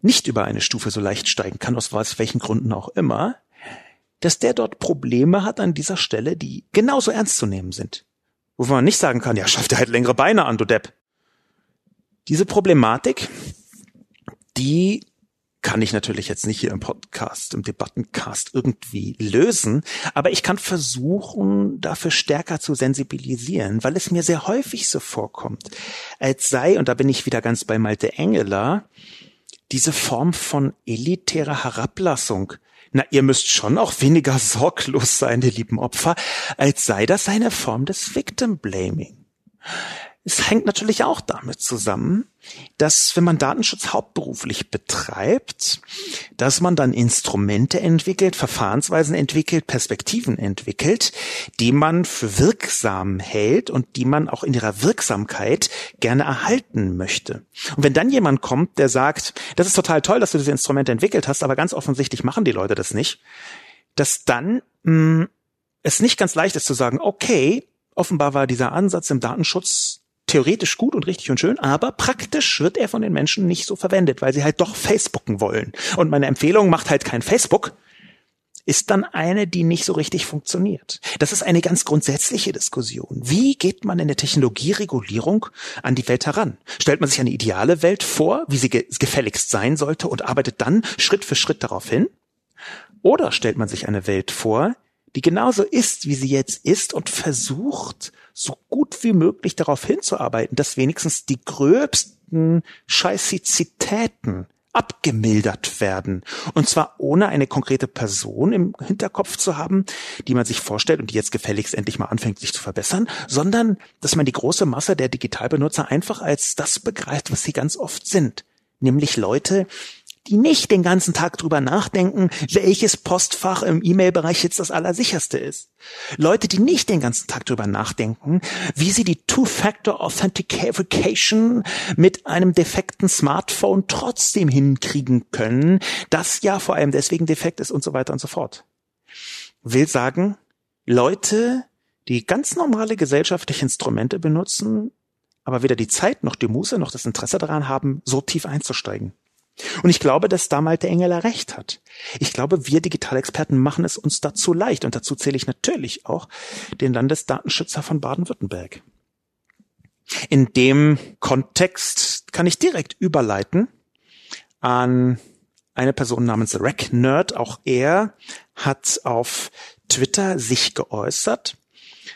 nicht über eine Stufe so leicht steigen kann, aus welchen Gründen auch immer, dass der dort Probleme hat an dieser Stelle, die genauso ernst zu nehmen sind wo man nicht sagen kann, ja, schaff dir halt längere Beine an, du Depp. Diese Problematik, die kann ich natürlich jetzt nicht hier im Podcast, im Debattencast irgendwie lösen, aber ich kann versuchen, dafür stärker zu sensibilisieren, weil es mir sehr häufig so vorkommt, als sei, und da bin ich wieder ganz bei Malte Engeler, diese Form von elitärer Herablassung na, ihr müsst schon auch weniger sorglos sein, ihr lieben Opfer, als sei das eine Form des Victim Blaming. Es hängt natürlich auch damit zusammen, dass wenn man Datenschutz hauptberuflich betreibt, dass man dann Instrumente entwickelt, Verfahrensweisen entwickelt, Perspektiven entwickelt, die man für wirksam hält und die man auch in ihrer Wirksamkeit gerne erhalten möchte. Und wenn dann jemand kommt, der sagt, das ist total toll, dass du diese Instrumente entwickelt hast, aber ganz offensichtlich machen die Leute das nicht, dass dann mh, hm, es nicht ganz leicht ist zu sagen, okay, offenbar war dieser Ansatz im Datenschutz theoretisch gut und richtig und schön, aber praktisch wird er von den Menschen nicht so verwendet, weil sie halt doch Facebooken wollen. Und meine Empfehlung macht halt kein Facebook, ist dann eine, die nicht so richtig funktioniert. Das ist eine ganz grundsätzliche Diskussion. Wie geht man in der Technologieregulierung an die Welt heran? Stellt man sich eine ideale Welt vor, wie sie gefälligst sein sollte und arbeitet dann Schritt für Schritt darauf hin? Oder stellt man sich eine Welt vor, die genauso ist, wie sie jetzt ist und versucht, so gut wie möglich darauf hinzuarbeiten, dass wenigstens die gröbsten Scheißizitäten abgemildert werden. Und zwar ohne eine konkrete Person im Hinterkopf zu haben, die man sich vorstellt und die jetzt gefälligst endlich mal anfängt, sich zu verbessern, sondern dass man die große Masse der Digitalbenutzer einfach als das begreift, was sie ganz oft sind. Nämlich Leute, die nicht den ganzen Tag drüber nachdenken, welches Postfach im E-Mail-Bereich jetzt das allersicherste ist. Leute, die nicht den ganzen Tag drüber nachdenken, wie sie die Two-Factor Authentication mit einem defekten Smartphone trotzdem hinkriegen können, das ja vor allem deswegen defekt ist und so weiter und so fort. Will sagen, Leute, die ganz normale gesellschaftliche Instrumente benutzen, aber weder die Zeit noch die Muße noch das Interesse daran haben, so tief einzusteigen. Und ich glaube, dass da Malte Engeler recht hat. Ich glaube, wir Digitalexperten machen es uns dazu leicht. Und dazu zähle ich natürlich auch den Landesdatenschützer von Baden-Württemberg. In dem Kontext kann ich direkt überleiten an eine Person namens Rack Nerd. Auch er hat auf Twitter sich geäußert.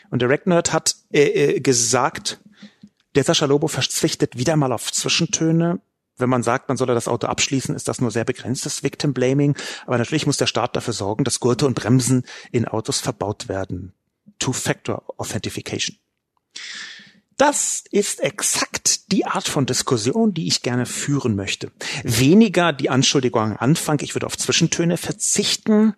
Und der Rack Nerd hat äh, äh gesagt, Der Sascha Lobo verzichtet wieder mal auf Zwischentöne. Wenn man sagt, man solle das Auto abschließen, ist das nur sehr begrenztes Victim Blaming. Aber natürlich muss der Staat dafür sorgen, dass Gurte und Bremsen in Autos verbaut werden. Two-Factor Authentification. Das ist exakt die Art von Diskussion, die ich gerne führen möchte. Weniger die Anschuldigung am Anfang, ich würde auf Zwischentöne verzichten,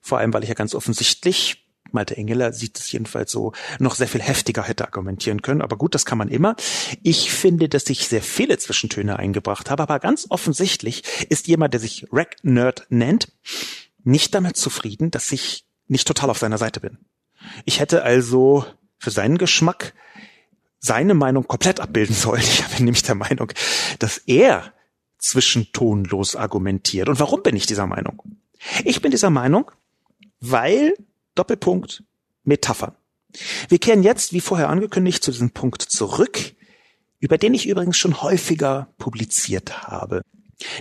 vor allem weil ich ja ganz offensichtlich Malte Engeler sieht es jedenfalls so, noch sehr viel heftiger hätte argumentieren können. Aber gut, das kann man immer. Ich finde, dass ich sehr viele Zwischentöne eingebracht habe, aber ganz offensichtlich ist jemand, der sich Rack Nerd nennt, nicht damit zufrieden, dass ich nicht total auf seiner Seite bin. Ich hätte also für seinen Geschmack seine Meinung komplett abbilden sollen. Ich bin nämlich der Meinung, dass er zwischentonlos argumentiert. Und warum bin ich dieser Meinung? Ich bin dieser Meinung, weil Doppelpunkt Metaphern. Wir kehren jetzt, wie vorher angekündigt, zu diesem Punkt zurück, über den ich übrigens schon häufiger publiziert habe.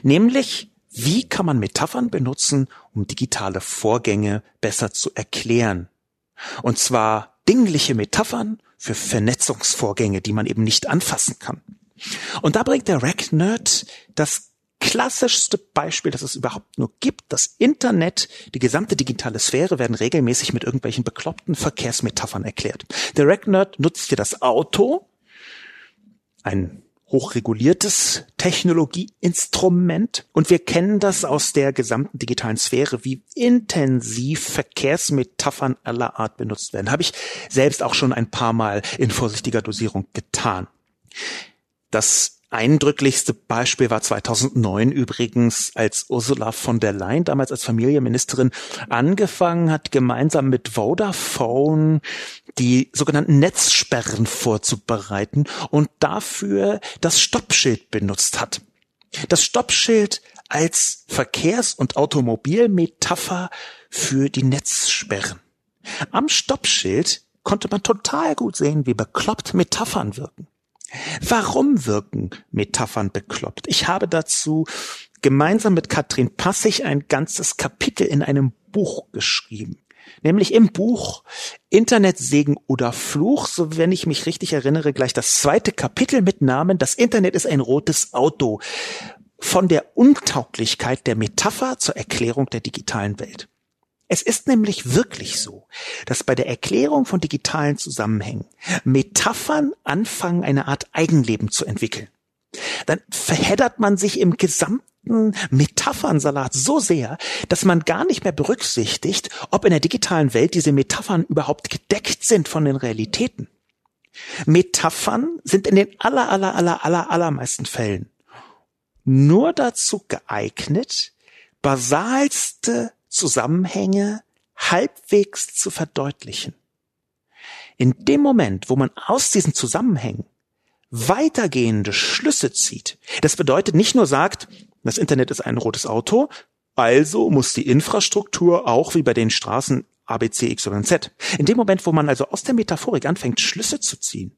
Nämlich, wie kann man Metaphern benutzen, um digitale Vorgänge besser zu erklären? Und zwar dingliche Metaphern für Vernetzungsvorgänge, die man eben nicht anfassen kann. Und da bringt der Rack-Nerd das klassischste Beispiel, das es überhaupt nur gibt. Das Internet, die gesamte digitale Sphäre werden regelmäßig mit irgendwelchen bekloppten Verkehrsmetaphern erklärt. Der RegNerd nutzt hier das Auto, ein hochreguliertes Technologieinstrument. Und wir kennen das aus der gesamten digitalen Sphäre, wie intensiv Verkehrsmetaphern aller Art benutzt werden. Habe ich selbst auch schon ein paar Mal in vorsichtiger Dosierung getan. Das Eindrücklichste Beispiel war 2009 übrigens, als Ursula von der Leyen damals als Familienministerin angefangen hat, gemeinsam mit Vodafone die sogenannten Netzsperren vorzubereiten und dafür das Stoppschild benutzt hat. Das Stoppschild als Verkehrs- und Automobilmetapher für die Netzsperren. Am Stoppschild konnte man total gut sehen, wie bekloppt Metaphern wirken. Warum wirken Metaphern bekloppt? Ich habe dazu gemeinsam mit Katrin Passig ein ganzes Kapitel in einem Buch geschrieben. Nämlich im Buch Internetsegen oder Fluch, so wenn ich mich richtig erinnere, gleich das zweite Kapitel mit Namen Das Internet ist ein rotes Auto. Von der Untauglichkeit der Metapher zur Erklärung der digitalen Welt. Es ist nämlich wirklich so, dass bei der Erklärung von digitalen Zusammenhängen Metaphern anfangen, eine Art Eigenleben zu entwickeln. Dann verheddert man sich im gesamten Metaphernsalat so sehr, dass man gar nicht mehr berücksichtigt, ob in der digitalen Welt diese Metaphern überhaupt gedeckt sind von den Realitäten. Metaphern sind in den aller, aller, aller, aller, allermeisten Fällen nur dazu geeignet, basalste Zusammenhänge halbwegs zu verdeutlichen. In dem Moment, wo man aus diesen Zusammenhängen weitergehende Schlüsse zieht, das bedeutet nicht nur sagt, das Internet ist ein rotes Auto, also muss die Infrastruktur auch wie bei den Straßen ABC, X oder Z. In dem Moment, wo man also aus der Metaphorik anfängt, Schlüsse zu ziehen,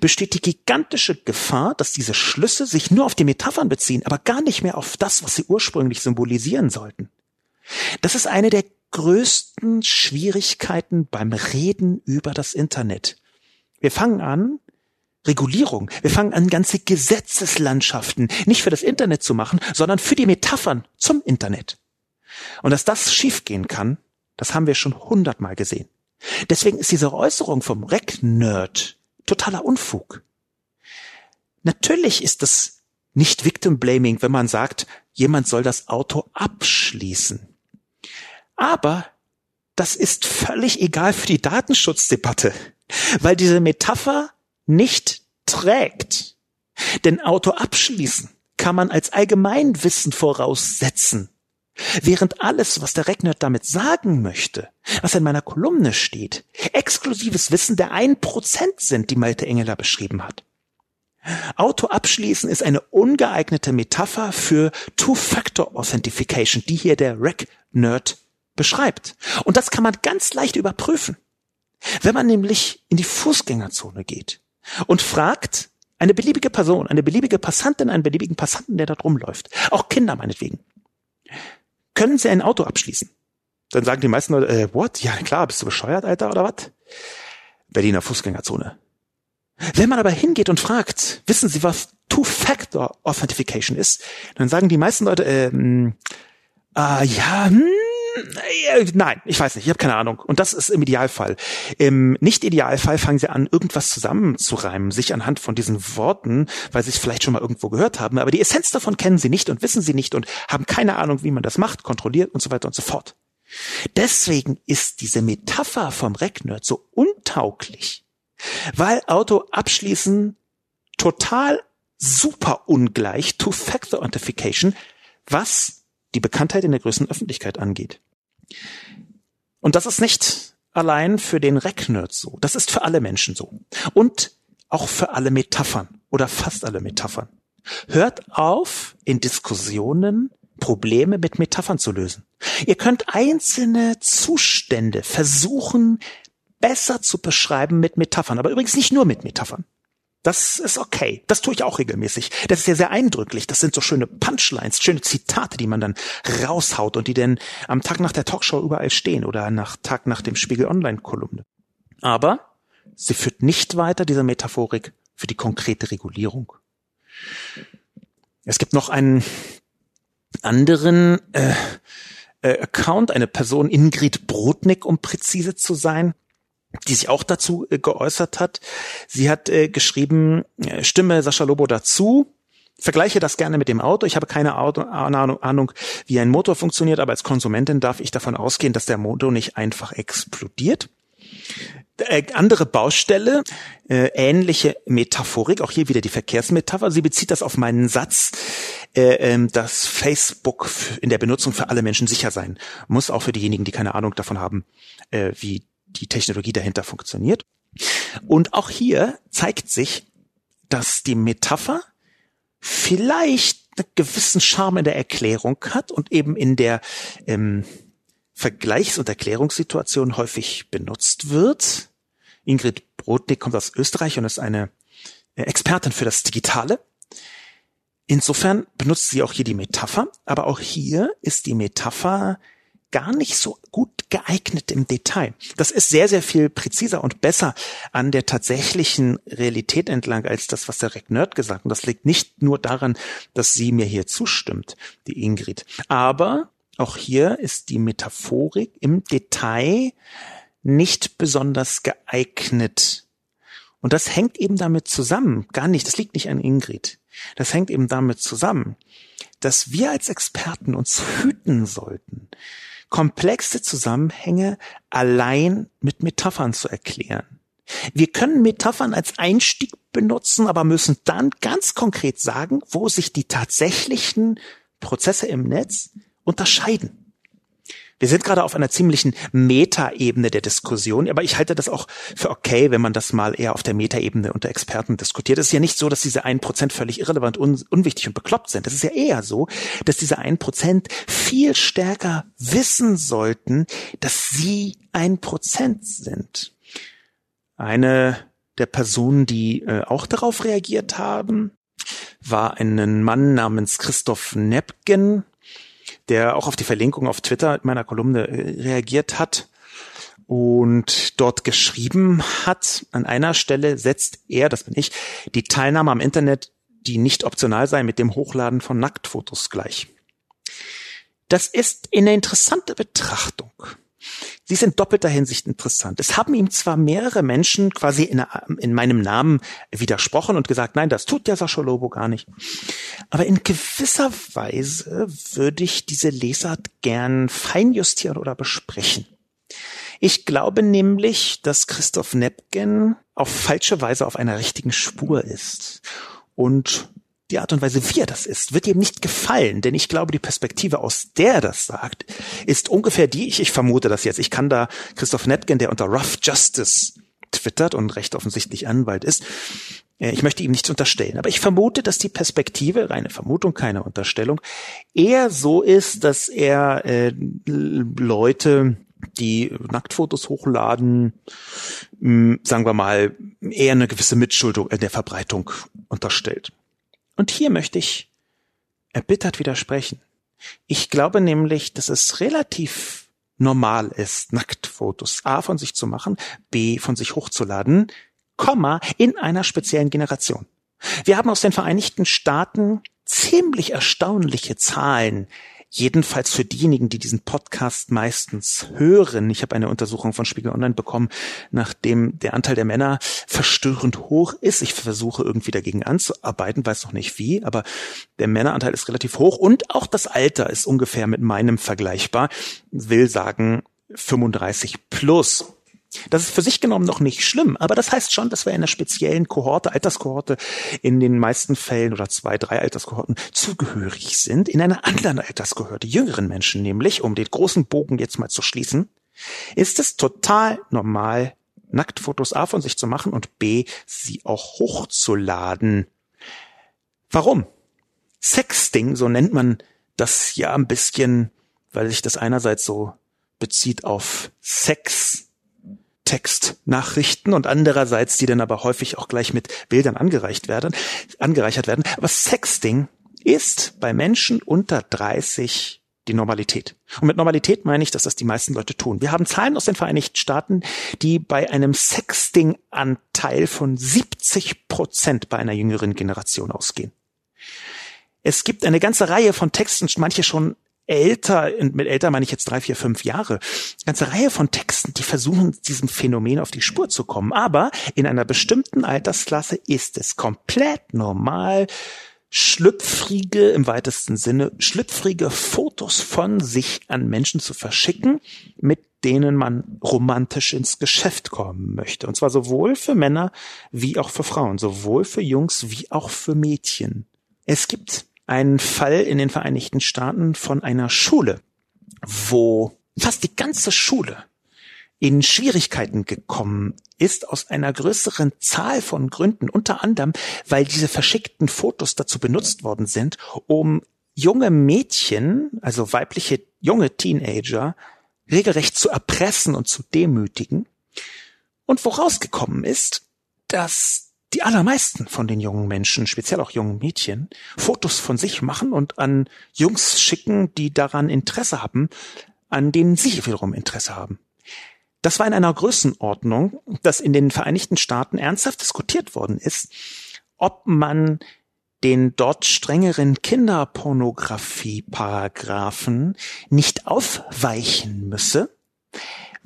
besteht die gigantische Gefahr, dass diese Schlüsse sich nur auf die Metaphern beziehen, aber gar nicht mehr auf das, was sie ursprünglich symbolisieren sollten. Das ist eine der größten Schwierigkeiten beim Reden über das Internet. Wir fangen an, Regulierung. Wir fangen an, ganze Gesetzeslandschaften nicht für das Internet zu machen, sondern für die Metaphern zum Internet. Und dass das schiefgehen kann, das haben wir schon hundertmal gesehen. Deswegen ist diese Äußerung vom Rec-Nerd totaler Unfug. Natürlich ist das nicht Victim Blaming, wenn man sagt, jemand soll das Auto abschließen. Aber das ist völlig egal für die Datenschutzdebatte, weil diese Metapher nicht trägt. Denn Auto abschließen kann man als Allgemeinwissen voraussetzen. Während alles, was der Regner damit sagen möchte, was in meiner Kolumne steht, exklusives Wissen der ein Prozent sind, die Malte Engeler beschrieben hat. Auto abschließen ist eine ungeeignete Metapher für Two-Factor Authentification, die hier der Rec-Nerd beschreibt. Und das kann man ganz leicht überprüfen. Wenn man nämlich in die Fußgängerzone geht und fragt eine beliebige Person, eine beliebige Passantin, einen beliebigen Passanten, der dort rumläuft, auch Kinder meinetwegen, können sie ein Auto abschließen? Dann sagen die meisten Leute, äh, what? Ja klar, bist du bescheuert, Alter, oder was? Berliner Fußgängerzone. Wenn man aber hingeht und fragt, wissen Sie, was Two-Factor Authentication ist, dann sagen die meisten Leute, ähm, äh, ja, hm, nein, ich weiß nicht, ich habe keine Ahnung. Und das ist im Idealfall. Im Nicht-Idealfall fangen sie an, irgendwas zusammenzureimen, sich anhand von diesen Worten, weil sie es vielleicht schon mal irgendwo gehört haben, aber die Essenz davon kennen sie nicht und wissen sie nicht und haben keine Ahnung, wie man das macht, kontrolliert und so weiter und so fort. Deswegen ist diese Metapher vom Recknerd so untauglich, weil Auto abschließen total super ungleich Two-Factor Authentification, was die Bekanntheit in der größten Öffentlichkeit angeht. Und das ist nicht allein für den Recknerd so. Das ist für alle Menschen so. Und auch für alle Metaphern oder fast alle Metaphern. Hört auf, in Diskussionen Probleme mit Metaphern zu lösen. Ihr könnt einzelne Zustände versuchen, besser zu beschreiben mit Metaphern, aber übrigens nicht nur mit Metaphern. Das ist okay. Das tue ich auch regelmäßig. Das ist ja sehr eindrücklich. Das sind so schöne Punchlines, schöne Zitate, die man dann raushaut und die dann am Tag nach der Talkshow überall stehen oder nach Tag nach dem Spiegel Online Kolumne. Aber sie führt nicht weiter, diese Metaphorik, für die konkrete Regulierung. Es gibt noch einen anderen äh, äh, Account, eine Person Ingrid Brodnik, um präzise zu sein, die sich auch dazu äh, geäußert hat. Sie hat äh, geschrieben, äh, stimme Sascha Lobo dazu, vergleiche das gerne mit dem Auto. Ich habe keine Auto, Ahnung, Ahnung, wie ein Motor funktioniert, aber als Konsumentin darf ich davon ausgehen, dass der Motor nicht einfach explodiert. Äh, andere Baustelle, äh, ähnliche Metaphorik, auch hier wieder die Verkehrsmetapher. Sie bezieht das auf meinen Satz, äh, äh, dass Facebook in der Benutzung für alle Menschen sicher sein muss, auch für diejenigen, die keine Ahnung davon haben, äh, wie die Technologie dahinter funktioniert. Und auch hier zeigt sich, dass die Metapher vielleicht einen gewissen Charme in der Erklärung hat und eben in der ähm, Vergleichs- und Erklärungssituation häufig benutzt wird. Ingrid Brodnik kommt aus Österreich und ist eine äh, Expertin für das Digitale. Insofern benutzt sie auch hier die Metapher, aber auch hier ist die Metapher gar nicht so gut geeignet im Detail. Das ist sehr, sehr viel präziser und besser an der tatsächlichen Realität entlang als das, was der Rick Nerd gesagt hat. Und das liegt nicht nur daran, dass sie mir hier zustimmt, die Ingrid. Aber auch hier ist die Metaphorik im Detail nicht besonders geeignet. Und das hängt eben damit zusammen, gar nicht, das liegt nicht an Ingrid. Das hängt eben damit zusammen, dass wir als Experten uns hüten sollten, komplexe Zusammenhänge allein mit Metaphern zu erklären. Wir können Metaphern als Einstieg benutzen, aber müssen dann ganz konkret sagen, wo sich die tatsächlichen Prozesse im Netz unterscheiden. Wir sind gerade auf einer ziemlichen Metaebene der Diskussion, aber ich halte das auch für okay, wenn man das mal eher auf der Metaebene unter Experten diskutiert. Es ist ja nicht so, dass diese ein Prozent völlig irrelevant, un unwichtig und bekloppt sind. Es ist ja eher so, dass diese ein Prozent viel stärker wissen sollten, dass sie ein Prozent sind. Eine der Personen, die äh, auch darauf reagiert haben, war ein Mann namens Christoph Nepgen, der auch auf die Verlinkung auf Twitter meiner Kolumne äh, reagiert hat und dort geschrieben hat, an einer Stelle setzt er, das bin ich, die Teilnahme am Internet, die nicht optional sei, mit dem Hochladen von Nacktfotos gleich. Das ist eine interessante Betrachtung. Sie ist in doppelter Hinsicht interessant. Es haben ihm zwar mehrere Menschen quasi in, in, meinem Namen widersprochen und gesagt, nein, das tut der Sascha Lobo gar nicht. Aber in gewisser Weise würde ich diese Lesart gern feinjustieren oder besprechen. Ich glaube nämlich, dass Christoph Nepgen auf falsche Weise auf einer richtigen Spur ist und die Art und Weise, wie er das ist, wird ihm nicht gefallen, denn ich glaube, die Perspektive, aus der er das sagt, ist ungefähr die, ich, ich vermute das jetzt, ich kann da Christoph Netgen, der unter Rough Justice twittert und recht offensichtlich Anwalt ist, äh, ich möchte ihm nichts unterstellen, aber ich vermute, dass die Perspektive, reine Vermutung, keine Unterstellung, eher so ist, dass er äh, Leute, die Nacktfotos hochladen, mh, sagen wir mal, eher eine gewisse Mitschuldung in der Verbreitung unterstellt. Und hier möchte ich erbittert widersprechen. Ich glaube nämlich, dass es relativ normal ist, Nacktfotos A von sich zu machen, B von sich hochzuladen, Komma in einer speziellen Generation. Wir haben aus den Vereinigten Staaten ziemlich erstaunliche Zahlen Jedenfalls für diejenigen, die diesen Podcast meistens hören. Ich habe eine Untersuchung von Spiegel Online bekommen, nachdem der Anteil der Männer verstörend hoch ist. Ich versuche irgendwie dagegen anzuarbeiten, weiß noch nicht wie, aber der Männeranteil ist relativ hoch und auch das Alter ist ungefähr mit meinem vergleichbar. Will sagen 35 plus. Das ist für sich genommen noch nicht schlimm, aber das heißt schon, dass wir in einer speziellen Kohorte, Alterskohorte in den meisten Fällen oder zwei, drei Alterskohorten zugehörig sind, in einer anderen Alterskohorte, jüngeren Menschen nämlich, um den großen Bogen jetzt mal zu schließen, ist es total normal, Nacktfotos A von sich zu machen und B, sie auch hochzuladen. Warum? Sexting, so nennt man das ja ein bisschen, weil sich das einerseits so bezieht auf Sex Textnachrichten und andererseits, die dann aber häufig auch gleich mit Bildern angereicht werden, angereichert werden. Aber Sexting ist bei Menschen unter 30 die Normalität. Und mit Normalität meine ich, dass das die meisten Leute tun. Wir haben Zahlen aus den Vereinigten Staaten, die bei einem Sexting-Anteil von 70 Prozent bei einer jüngeren Generation ausgehen. Es gibt eine ganze Reihe von Texten, manche schon älter, mit älter meine ich jetzt drei, vier, fünf Jahre, ganze Reihe von Texten, die versuchen, diesem Phänomen auf die Spur zu kommen. Aber in einer bestimmten Altersklasse ist es komplett normal, schlüpfrige, im weitesten Sinne, schlüpfrige Fotos von sich an Menschen zu verschicken, mit denen man romantisch ins Geschäft kommen möchte. Und zwar sowohl für Männer wie auch für Frauen, sowohl für Jungs wie auch für Mädchen. Es gibt einen Fall in den Vereinigten Staaten von einer Schule, wo fast die ganze Schule in Schwierigkeiten gekommen ist aus einer größeren Zahl von Gründen, unter anderem, weil diese verschickten Fotos dazu benutzt worden sind, um junge Mädchen, also weibliche junge Teenager, regelrecht zu erpressen und zu demütigen. Und woraus gekommen ist, dass die allermeisten von den jungen Menschen, speziell auch jungen Mädchen, Fotos von sich machen und an Jungs schicken, die daran Interesse haben, an denen sie wiederum Interesse haben. Das war in einer Größenordnung, dass in den Vereinigten Staaten ernsthaft diskutiert worden ist, ob man den dort strengeren Kinderpornografie-Paragraphen nicht aufweichen müsse,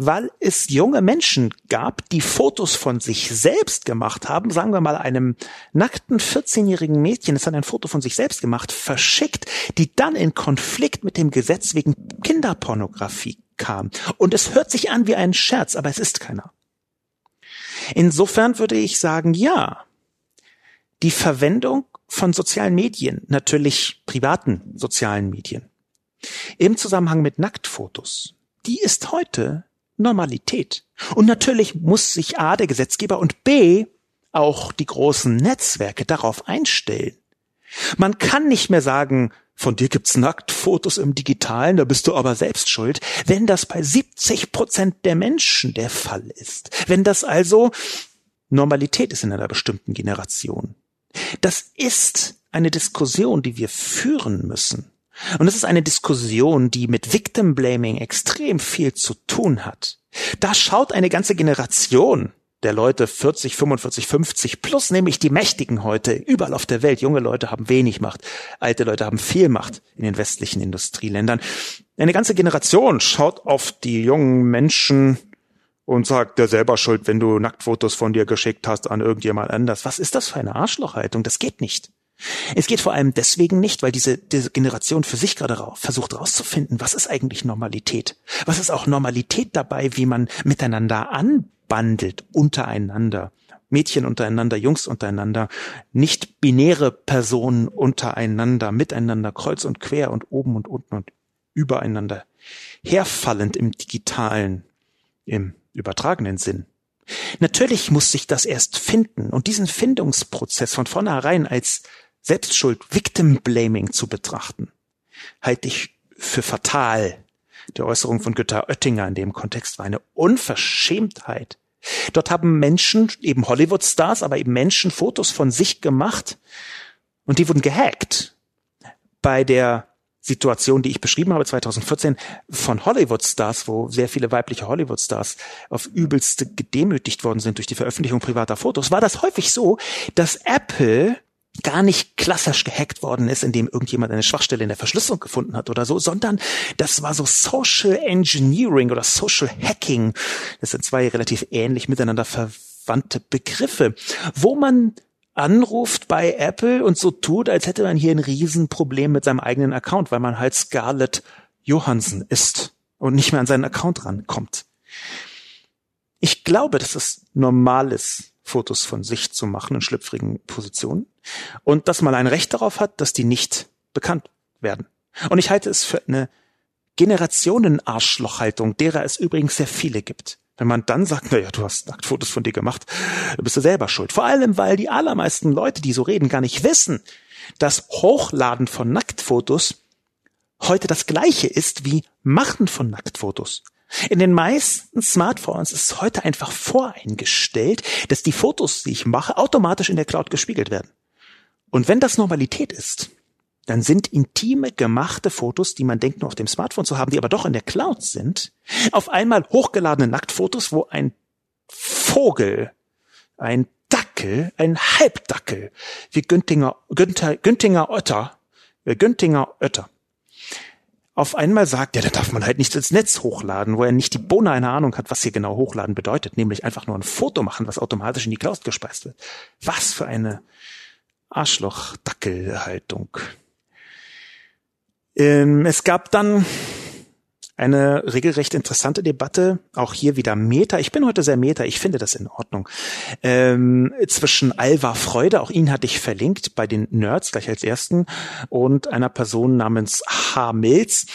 weil es junge Menschen gab, die Fotos von sich selbst gemacht haben, sagen wir mal einem nackten 14-jährigen Mädchen, das hat ein Foto von sich selbst gemacht, verschickt, die dann in Konflikt mit dem Gesetz wegen Kinderpornografie kam. Und es hört sich an wie ein Scherz, aber es ist keiner. Insofern würde ich sagen, ja, die Verwendung von sozialen Medien, natürlich privaten sozialen Medien, im Zusammenhang mit Nacktfotos, die ist heute Normalität. Und natürlich muss sich A, der Gesetzgeber und B, auch die großen Netzwerke darauf einstellen. Man kann nicht mehr sagen, von dir gibt's Nacktfotos im Digitalen, da bist du aber selbst schuld, wenn das bei 70 Prozent der Menschen der Fall ist. Wenn das also Normalität ist in einer bestimmten Generation. Das ist eine Diskussion, die wir führen müssen. Und es ist eine Diskussion, die mit Victim Blaming extrem viel zu tun hat. Da schaut eine ganze Generation der Leute 40, 45, 50 plus nämlich die Mächtigen heute überall auf der Welt. Junge Leute haben wenig Macht, alte Leute haben viel Macht in den westlichen Industrieländern. Eine ganze Generation schaut auf die jungen Menschen und sagt, der selber schuld, wenn du Nacktfotos von dir geschickt hast an irgendjemand anders. Was ist das für eine Arschlochhaltung? Das geht nicht. Es geht vor allem deswegen nicht, weil diese, diese Generation für sich gerade versucht herauszufinden, was ist eigentlich Normalität? Was ist auch Normalität dabei, wie man miteinander anbandelt, untereinander? Mädchen untereinander, Jungs untereinander, nicht binäre Personen untereinander, miteinander, kreuz und quer und oben und unten und übereinander, herfallend im digitalen, im übertragenen Sinn. Natürlich muss sich das erst finden und diesen Findungsprozess von vornherein als Selbstschuld, Victim Blaming zu betrachten, halte ich für fatal. Die Äußerung von Günther Oettinger in dem Kontext war eine Unverschämtheit. Dort haben Menschen, eben Hollywood-Stars, aber eben Menschen Fotos von sich gemacht und die wurden gehackt. Bei der Situation, die ich beschrieben habe 2014 von Hollywood-Stars, wo sehr viele weibliche Hollywood-Stars auf übelste gedemütigt worden sind durch die Veröffentlichung privater Fotos, war das häufig so, dass Apple gar nicht klassisch gehackt worden ist, indem irgendjemand eine Schwachstelle in der Verschlüsselung gefunden hat oder so, sondern das war so Social Engineering oder Social Hacking. Das sind zwei relativ ähnlich miteinander verwandte Begriffe, wo man anruft bei Apple und so tut, als hätte man hier ein Riesenproblem mit seinem eigenen Account, weil man halt Scarlett Johansson ist und nicht mehr an seinen Account rankommt. Ich glaube, dass es normal ist, Fotos von sich zu machen in schlüpfrigen Positionen und dass man ein Recht darauf hat, dass die nicht bekannt werden. Und ich halte es für eine Generationen-Arschlochhaltung, derer es übrigens sehr viele gibt. Wenn man dann sagt, naja, du hast Nacktfotos von dir gemacht, dann bist du selber schuld. Vor allem, weil die allermeisten Leute, die so reden, gar nicht wissen, dass Hochladen von Nacktfotos heute das gleiche ist wie Machen von Nacktfotos. In den meisten Smartphones ist heute einfach voreingestellt, dass die Fotos, die ich mache, automatisch in der Cloud gespiegelt werden. Und wenn das Normalität ist, dann sind intime gemachte Fotos, die man denkt nur auf dem Smartphone zu haben, die aber doch in der Cloud sind, auf einmal hochgeladene Nacktfotos, wo ein Vogel, ein Dackel, ein Halbdackel, wie Güntinger, Günther, Güntinger Otter, äh, Güntinger Otter, auf einmal sagt, ja, da darf man halt nicht ins Netz hochladen, wo er nicht die Bohne eine Ahnung hat, was hier genau hochladen bedeutet, nämlich einfach nur ein Foto machen, was automatisch in die Cloud gespeist wird. Was für eine Arschloch-Dackel-Haltung. Ähm, es gab dann eine regelrecht interessante Debatte, auch hier wieder Meta. Ich bin heute sehr Meta, ich finde das in Ordnung. Ähm, zwischen Alva Freude, auch ihn hatte ich verlinkt bei den Nerds gleich als ersten, und einer Person namens H. Mills.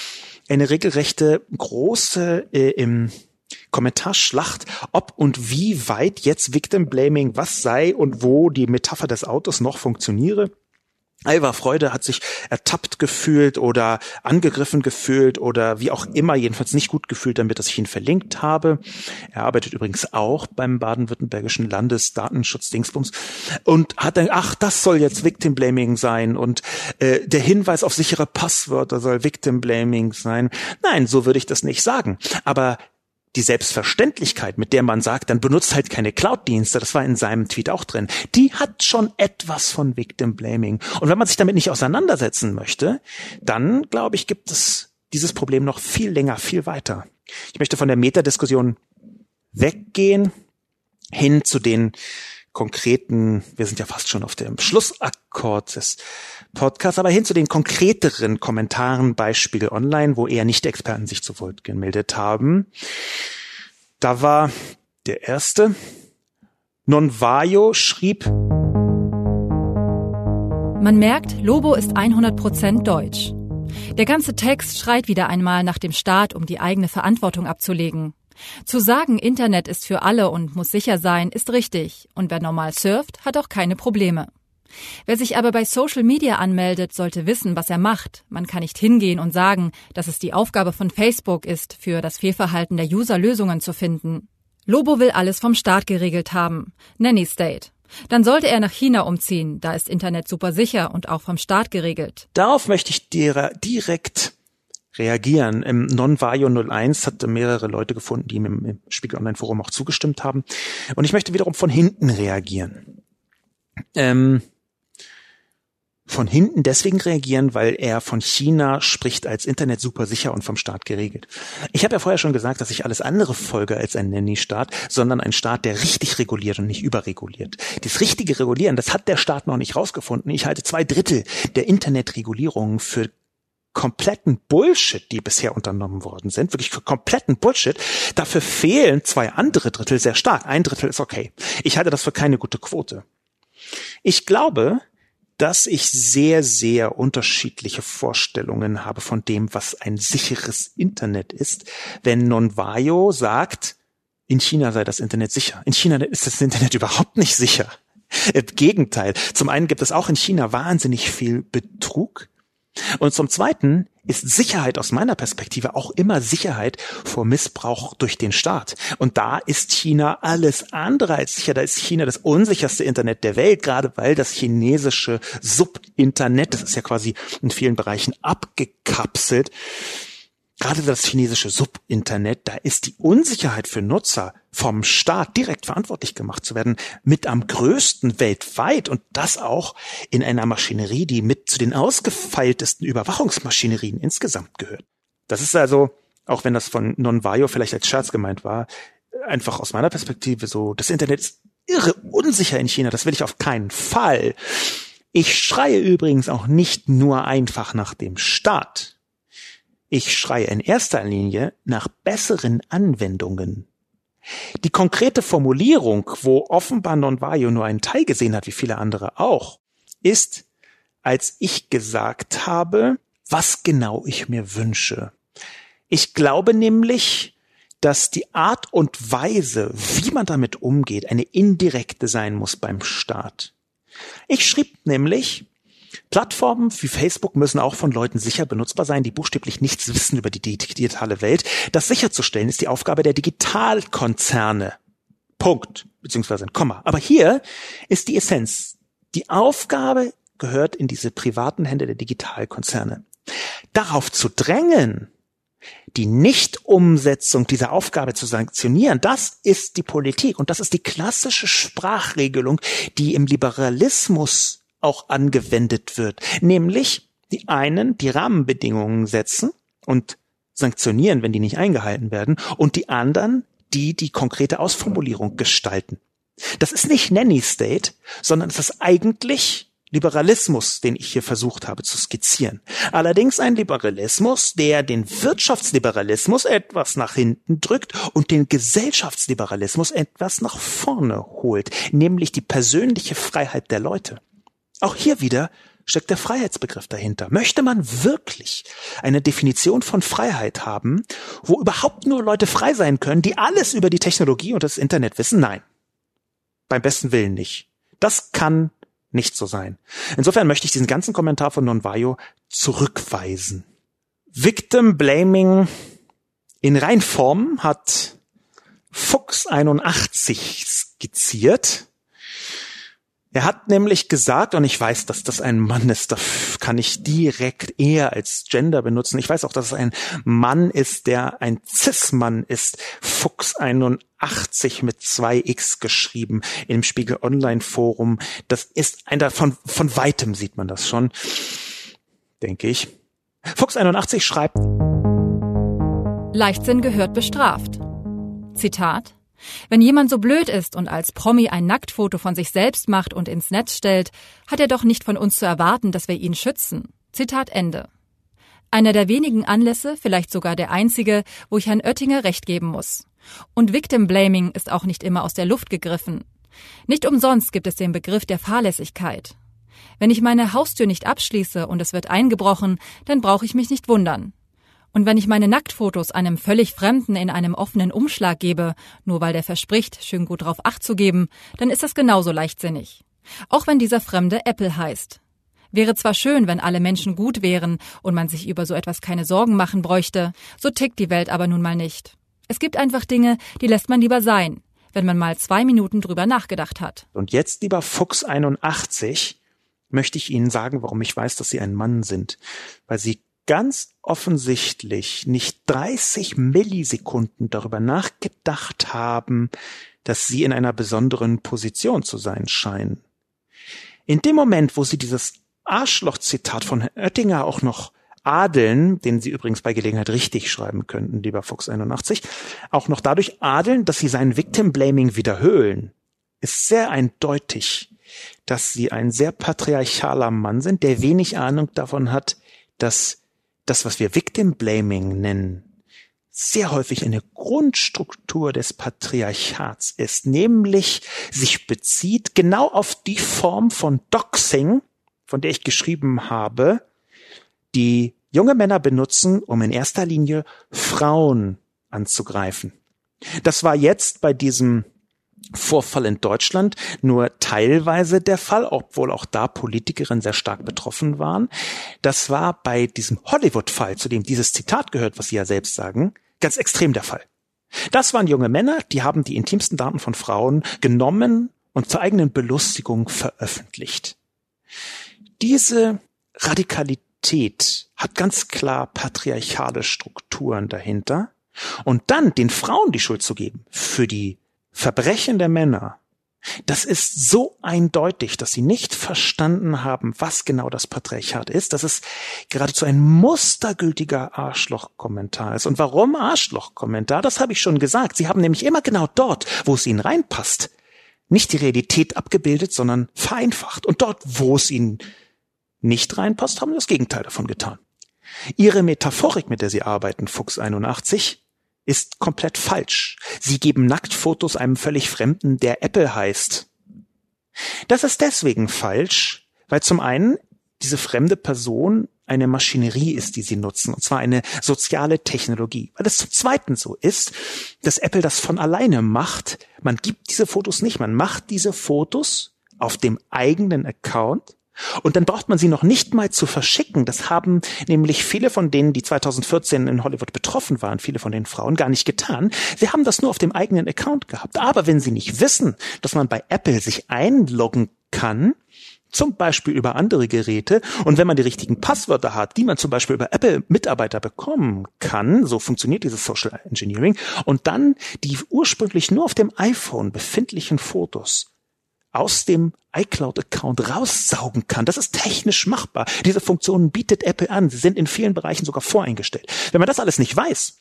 Eine regelrechte große äh, im Kommentarschlacht, ob und wie weit jetzt Victim Blaming was sei und wo die Metapher des Autos noch funktioniere. Alva Freude hat sich ertappt gefühlt oder angegriffen gefühlt oder wie auch immer, jedenfalls nicht gut gefühlt damit, dass ich ihn verlinkt habe. Er arbeitet übrigens auch beim baden-württembergischen Landesdatenschutz-Dingsbums und hat dann, ach, das soll jetzt Victim Blaming sein und äh, der Hinweis auf sichere Passwörter soll Victim Blaming sein. Nein, so würde ich das nicht sagen. Aber die Selbstverständlichkeit, mit der man sagt, dann benutzt halt keine Cloud-Dienste, das war in seinem Tweet auch drin, die hat schon etwas von Victim Blaming. Und wenn man sich damit nicht auseinandersetzen möchte, dann, glaube ich, gibt es dieses Problem noch viel länger, viel weiter. Ich möchte von der Metadiskussion weggehen hin zu den konkreten, wir sind ja fast schon auf dem Schlussakkord des Podcasts, aber hin zu den konkreteren Kommentaren bei Spiegel Online, wo eher Nicht-Experten sich zu Wort gemeldet haben. Da war der erste. Nonvayo schrieb, man merkt, Lobo ist 100% deutsch. Der ganze Text schreit wieder einmal nach dem Staat, um die eigene Verantwortung abzulegen. Zu sagen, Internet ist für alle und muss sicher sein, ist richtig. Und wer normal surft, hat auch keine Probleme. Wer sich aber bei Social Media anmeldet, sollte wissen, was er macht. Man kann nicht hingehen und sagen, dass es die Aufgabe von Facebook ist, für das Fehlverhalten der User Lösungen zu finden. Lobo will alles vom Staat geregelt haben. Nanny State. Dann sollte er nach China umziehen, da ist Internet super sicher und auch vom Staat geregelt. Darauf möchte ich direkt reagieren. Im Non-Vario 01 hat mehrere Leute gefunden, die ihm im Spiegel Online Forum auch zugestimmt haben. Und ich möchte wiederum von hinten reagieren. Ähm, von hinten deswegen reagieren, weil er von China spricht als Internet super sicher und vom Staat geregelt. Ich habe ja vorher schon gesagt, dass ich alles andere folge als ein Nanny-Staat, sondern ein Staat, der richtig reguliert und nicht überreguliert. Das richtige Regulieren, das hat der Staat noch nicht rausgefunden. Ich halte zwei Drittel der Internetregulierungen für kompletten Bullshit, die bisher unternommen worden sind, wirklich für kompletten Bullshit. Dafür fehlen zwei andere Drittel sehr stark. Ein Drittel ist okay. Ich halte das für keine gute Quote. Ich glaube, dass ich sehr, sehr unterschiedliche Vorstellungen habe von dem, was ein sicheres Internet ist. Wenn Nonvayo sagt, in China sei das Internet sicher. In China ist das Internet überhaupt nicht sicher. Im Gegenteil. Zum einen gibt es auch in China wahnsinnig viel Betrug. Und zum Zweiten ist Sicherheit aus meiner Perspektive auch immer Sicherheit vor Missbrauch durch den Staat. Und da ist China alles andere als sicher. Da ist China das unsicherste Internet der Welt, gerade weil das chinesische Subinternet, das ist ja quasi in vielen Bereichen abgekapselt, gerade das chinesische Subinternet, da ist die Unsicherheit für Nutzer vom Staat direkt verantwortlich gemacht zu werden, mit am größten weltweit und das auch in einer Maschinerie, die mit zu den ausgefeiltesten Überwachungsmaschinerien insgesamt gehört. Das ist also, auch wenn das von Nonvayo vielleicht als Scherz gemeint war, einfach aus meiner Perspektive so, das Internet ist irre unsicher in China, das will ich auf keinen Fall. Ich schreie übrigens auch nicht nur einfach nach dem Staat. Ich schreie in erster Linie nach besseren Anwendungen. Die konkrete Formulierung, wo offenbar Nonvayo nur einen Teil gesehen hat, wie viele andere auch, ist, als ich gesagt habe, was genau ich mir wünsche. Ich glaube nämlich, dass die Art und Weise, wie man damit umgeht, eine indirekte sein muss beim Staat. Ich schrieb nämlich, Plattformen wie Facebook müssen auch von Leuten sicher benutzbar sein, die buchstäblich nichts wissen über die digitale Welt. Das sicherzustellen ist die Aufgabe der Digitalkonzerne. Punkt. Beziehungsweise ein Komma. Aber hier ist die Essenz. Die Aufgabe gehört in diese privaten Hände der Digitalkonzerne. Darauf zu drängen, die Nichtumsetzung dieser Aufgabe zu sanktionieren, das ist die Politik und das ist die klassische Sprachregelung, die im Liberalismus auch angewendet wird. Nämlich die einen die Rahmenbedingungen setzen und sanktionieren, wenn die nicht eingehalten werden, und die anderen, die die konkrete Ausformulierung gestalten. Das ist nicht Nanny State, sondern es ist eigentlich Liberalismus, den ich hier versucht habe zu skizzieren. Allerdings ein Liberalismus, der den Wirtschaftsliberalismus etwas nach hinten drückt und den Gesellschaftsliberalismus etwas nach vorne holt, nämlich die persönliche Freiheit der Leute. Auch hier wieder steckt der Freiheitsbegriff dahinter. Möchte man wirklich eine Definition von Freiheit haben, wo überhaupt nur Leute frei sein können, die alles über die Technologie und das Internet wissen? Nein. Beim besten Willen nicht. Das kann nicht so sein. Insofern möchte ich diesen ganzen Kommentar von Nonvayo zurückweisen. Victim Blaming in Reinform hat Fuchs 81 skizziert. Er hat nämlich gesagt, und ich weiß, dass das ein Mann ist, da kann ich direkt eher als Gender benutzen. Ich weiß auch, dass es ein Mann ist, der ein Cis-Mann ist. Fuchs 81 mit 2x geschrieben im Spiegel Online Forum. Das ist einer von, von weitem sieht man das schon, denke ich. Fuchs 81 schreibt, Leichtsinn gehört bestraft. Zitat wenn jemand so blöd ist und als Promi ein Nacktfoto von sich selbst macht und ins Netz stellt, hat er doch nicht von uns zu erwarten, dass wir ihn schützen. Zitat Ende. Einer der wenigen Anlässe, vielleicht sogar der einzige, wo ich Herrn Oettinger recht geben muss. Und Victim Blaming ist auch nicht immer aus der Luft gegriffen. Nicht umsonst gibt es den Begriff der Fahrlässigkeit. Wenn ich meine Haustür nicht abschließe und es wird eingebrochen, dann brauche ich mich nicht wundern. Und wenn ich meine Nacktfotos einem völlig Fremden in einem offenen Umschlag gebe, nur weil der verspricht, schön gut drauf Acht zu geben, dann ist das genauso leichtsinnig. Auch wenn dieser Fremde Apple heißt. Wäre zwar schön, wenn alle Menschen gut wären und man sich über so etwas keine Sorgen machen bräuchte, so tickt die Welt aber nun mal nicht. Es gibt einfach Dinge, die lässt man lieber sein, wenn man mal zwei Minuten drüber nachgedacht hat. Und jetzt, lieber Fuchs 81, möchte ich Ihnen sagen, warum ich weiß, dass Sie ein Mann sind. Weil Sie ganz offensichtlich nicht 30 Millisekunden darüber nachgedacht haben, dass sie in einer besonderen Position zu sein scheinen. In dem Moment, wo sie dieses Arschloch-Zitat von Herrn Oettinger auch noch adeln, den Sie übrigens bei Gelegenheit richtig schreiben könnten, lieber Fuchs 81, auch noch dadurch adeln, dass Sie sein Victim Blaming wiederhöhlen, ist sehr eindeutig, dass Sie ein sehr patriarchaler Mann sind, der wenig Ahnung davon hat, dass das, was wir Victim Blaming nennen, sehr häufig eine Grundstruktur des Patriarchats ist, nämlich sich bezieht genau auf die Form von Doxing, von der ich geschrieben habe, die junge Männer benutzen, um in erster Linie Frauen anzugreifen. Das war jetzt bei diesem Vorfall in Deutschland nur teilweise der Fall, obwohl auch da Politikerinnen sehr stark betroffen waren. Das war bei diesem Hollywood-Fall, zu dem dieses Zitat gehört, was Sie ja selbst sagen, ganz extrem der Fall. Das waren junge Männer, die haben die intimsten Daten von Frauen genommen und zur eigenen Belustigung veröffentlicht. Diese Radikalität hat ganz klar patriarchale Strukturen dahinter. Und dann den Frauen die Schuld zu geben für die Verbrechen der Männer, das ist so eindeutig, dass sie nicht verstanden haben, was genau das Patriarchat ist, dass es geradezu ein mustergültiger Arschlochkommentar ist. Und warum Arschlochkommentar? Das habe ich schon gesagt. Sie haben nämlich immer genau dort, wo es ihnen reinpasst, nicht die Realität abgebildet, sondern vereinfacht. Und dort, wo es ihnen nicht reinpasst, haben sie das Gegenteil davon getan. Ihre Metaphorik, mit der sie arbeiten, Fuchs 81, ist komplett falsch. Sie geben Nacktfotos einem völlig Fremden, der Apple heißt. Das ist deswegen falsch, weil zum einen diese fremde Person eine Maschinerie ist, die sie nutzen, und zwar eine soziale Technologie. Weil es zum Zweiten so ist, dass Apple das von alleine macht. Man gibt diese Fotos nicht, man macht diese Fotos auf dem eigenen Account und dann braucht man sie noch nicht mal zu verschicken. Das haben nämlich viele von denen, die 2014 in Hollywood betroffen waren, viele von den Frauen gar nicht getan. Sie haben das nur auf dem eigenen Account gehabt. Aber wenn sie nicht wissen, dass man bei Apple sich einloggen kann, zum Beispiel über andere Geräte. Und wenn man die richtigen Passwörter hat, die man zum Beispiel über Apple-Mitarbeiter bekommen kann, so funktioniert dieses Social Engineering, und dann die ursprünglich nur auf dem iPhone befindlichen Fotos aus dem iCloud-Account raussaugen kann. Das ist technisch machbar. Diese Funktionen bietet Apple an. Sie sind in vielen Bereichen sogar voreingestellt. Wenn man das alles nicht weiß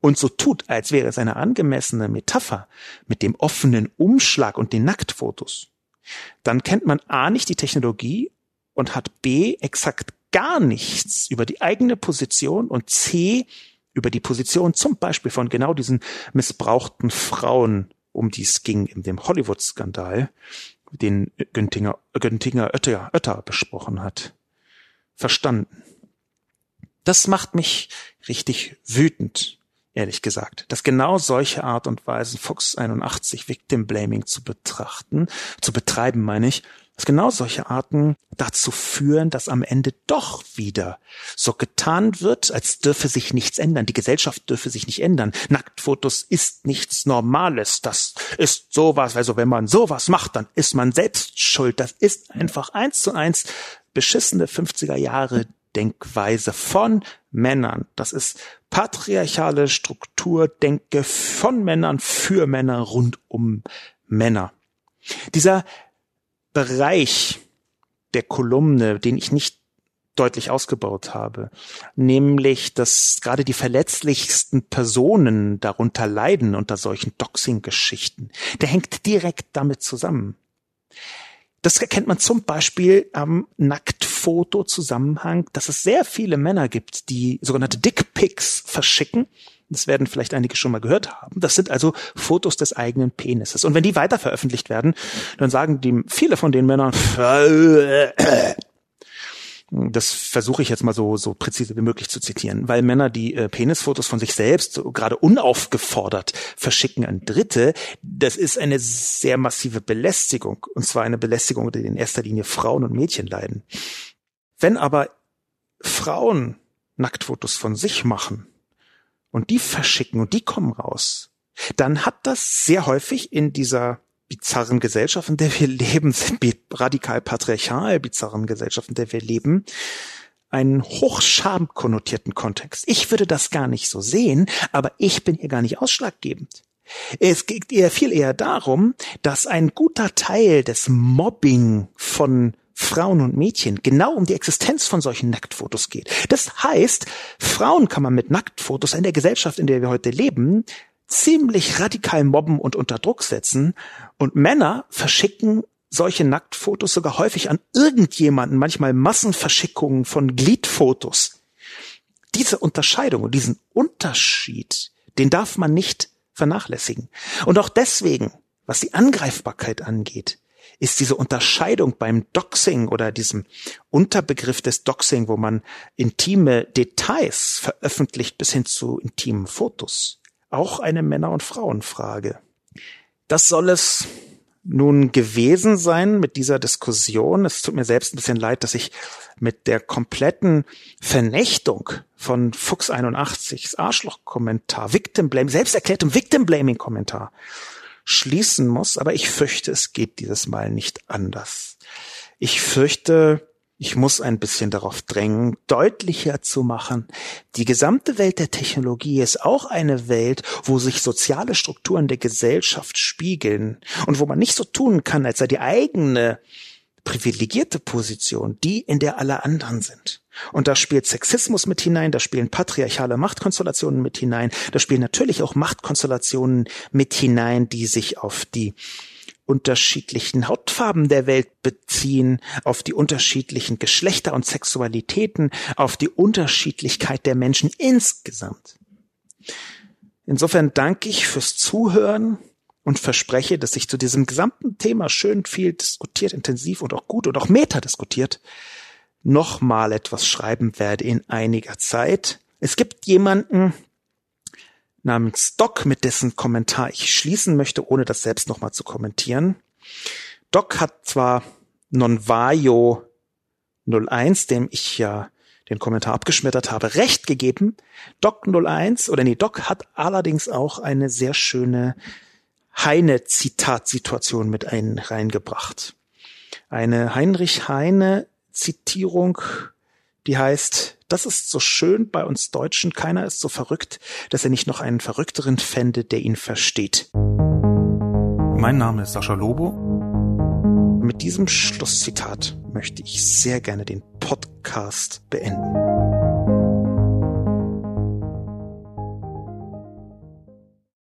und so tut, als wäre es eine angemessene Metapher mit dem offenen Umschlag und den Nacktfotos, dann kennt man A nicht die Technologie und hat B exakt gar nichts über die eigene Position und C über die Position zum Beispiel von genau diesen missbrauchten Frauen um die es ging in dem Hollywood-Skandal, den Güntinger, Güntinger Oetter, Oetter besprochen hat, verstanden. Das macht mich richtig wütend, ehrlich gesagt, dass genau solche Art und Weise Fox 81 Victim Blaming zu betrachten, zu betreiben, meine ich, dass genau solche Arten dazu führen, dass am Ende doch wieder so getan wird, als dürfe sich nichts ändern. Die Gesellschaft dürfe sich nicht ändern. Nacktfotos ist nichts Normales. Das ist sowas. Also wenn man sowas macht, dann ist man selbst schuld. Das ist einfach eins zu eins beschissene 50er Jahre Denkweise von Männern. Das ist patriarchale Strukturdenke von Männern für Männer rund um Männer. Dieser Bereich der Kolumne, den ich nicht deutlich ausgebaut habe, nämlich, dass gerade die verletzlichsten Personen darunter leiden unter solchen Doxing-Geschichten, der hängt direkt damit zusammen. Das erkennt man zum Beispiel am Nacktfoto-Zusammenhang, dass es sehr viele Männer gibt, die sogenannte Dickpics verschicken das werden vielleicht einige schon mal gehört haben. Das sind also Fotos des eigenen Penises. Und wenn die weiter veröffentlicht werden, dann sagen die viele von den Männern, das versuche ich jetzt mal so, so präzise wie möglich zu zitieren, weil Männer, die äh, Penisfotos von sich selbst so gerade unaufgefordert verschicken an Dritte, das ist eine sehr massive Belästigung. Und zwar eine Belästigung, der in erster Linie Frauen und Mädchen leiden. Wenn aber Frauen Nacktfotos von sich machen, und die verschicken und die kommen raus, dann hat das sehr häufig in dieser bizarren Gesellschaft, in der wir leben, radikal patriarchal bizarren Gesellschaft, in der wir leben, einen hochscham konnotierten Kontext. Ich würde das gar nicht so sehen, aber ich bin hier gar nicht ausschlaggebend. Es geht eher viel eher darum, dass ein guter Teil des Mobbing von Frauen und Mädchen genau um die Existenz von solchen Nacktfotos geht. Das heißt, Frauen kann man mit Nacktfotos in der Gesellschaft, in der wir heute leben, ziemlich radikal mobben und unter Druck setzen und Männer verschicken solche Nacktfotos sogar häufig an irgendjemanden, manchmal Massenverschickungen von Gliedfotos. Diese Unterscheidung und diesen Unterschied, den darf man nicht vernachlässigen. Und auch deswegen, was die Angreifbarkeit angeht, ist diese Unterscheidung beim Doxing oder diesem Unterbegriff des Doxing, wo man intime Details veröffentlicht bis hin zu intimen Fotos, auch eine Männer- und Frauenfrage. Das soll es nun gewesen sein mit dieser Diskussion. Es tut mir selbst ein bisschen leid, dass ich mit der kompletten Vernichtung von Fuchs 81s Arschloch-Kommentar, Victim Blame, selbsterklärtem Victim Blaming Kommentar schließen muss, aber ich fürchte, es geht dieses Mal nicht anders. Ich fürchte, ich muss ein bisschen darauf drängen, deutlicher zu machen, die gesamte Welt der Technologie ist auch eine Welt, wo sich soziale Strukturen der Gesellschaft spiegeln und wo man nicht so tun kann, als sei die eigene privilegierte Position die, in der alle anderen sind. Und da spielt Sexismus mit hinein, da spielen patriarchale Machtkonstellationen mit hinein, da spielen natürlich auch Machtkonstellationen mit hinein, die sich auf die unterschiedlichen Hautfarben der Welt beziehen, auf die unterschiedlichen Geschlechter und Sexualitäten, auf die Unterschiedlichkeit der Menschen insgesamt. Insofern danke ich fürs Zuhören und verspreche, dass ich zu diesem gesamten Thema schön viel diskutiert, intensiv und auch gut und auch meta diskutiert, nochmal etwas schreiben werde in einiger Zeit. Es gibt jemanden, namens Doc, mit dessen Kommentar ich schließen möchte, ohne das selbst nochmal zu kommentieren. Doc hat zwar Nonvaio 01, dem ich ja den Kommentar abgeschmettert habe, recht gegeben. Doc 01 oder nee, Doc hat allerdings auch eine sehr schöne Heine-Zitatsituation mit ein, reingebracht. Eine Heinrich Heine-Zitierung, die heißt, das ist so schön bei uns Deutschen. Keiner ist so verrückt, dass er nicht noch einen Verrückteren fände, der ihn versteht. Mein Name ist Sascha Lobo. Mit diesem Schlusszitat möchte ich sehr gerne den Podcast beenden.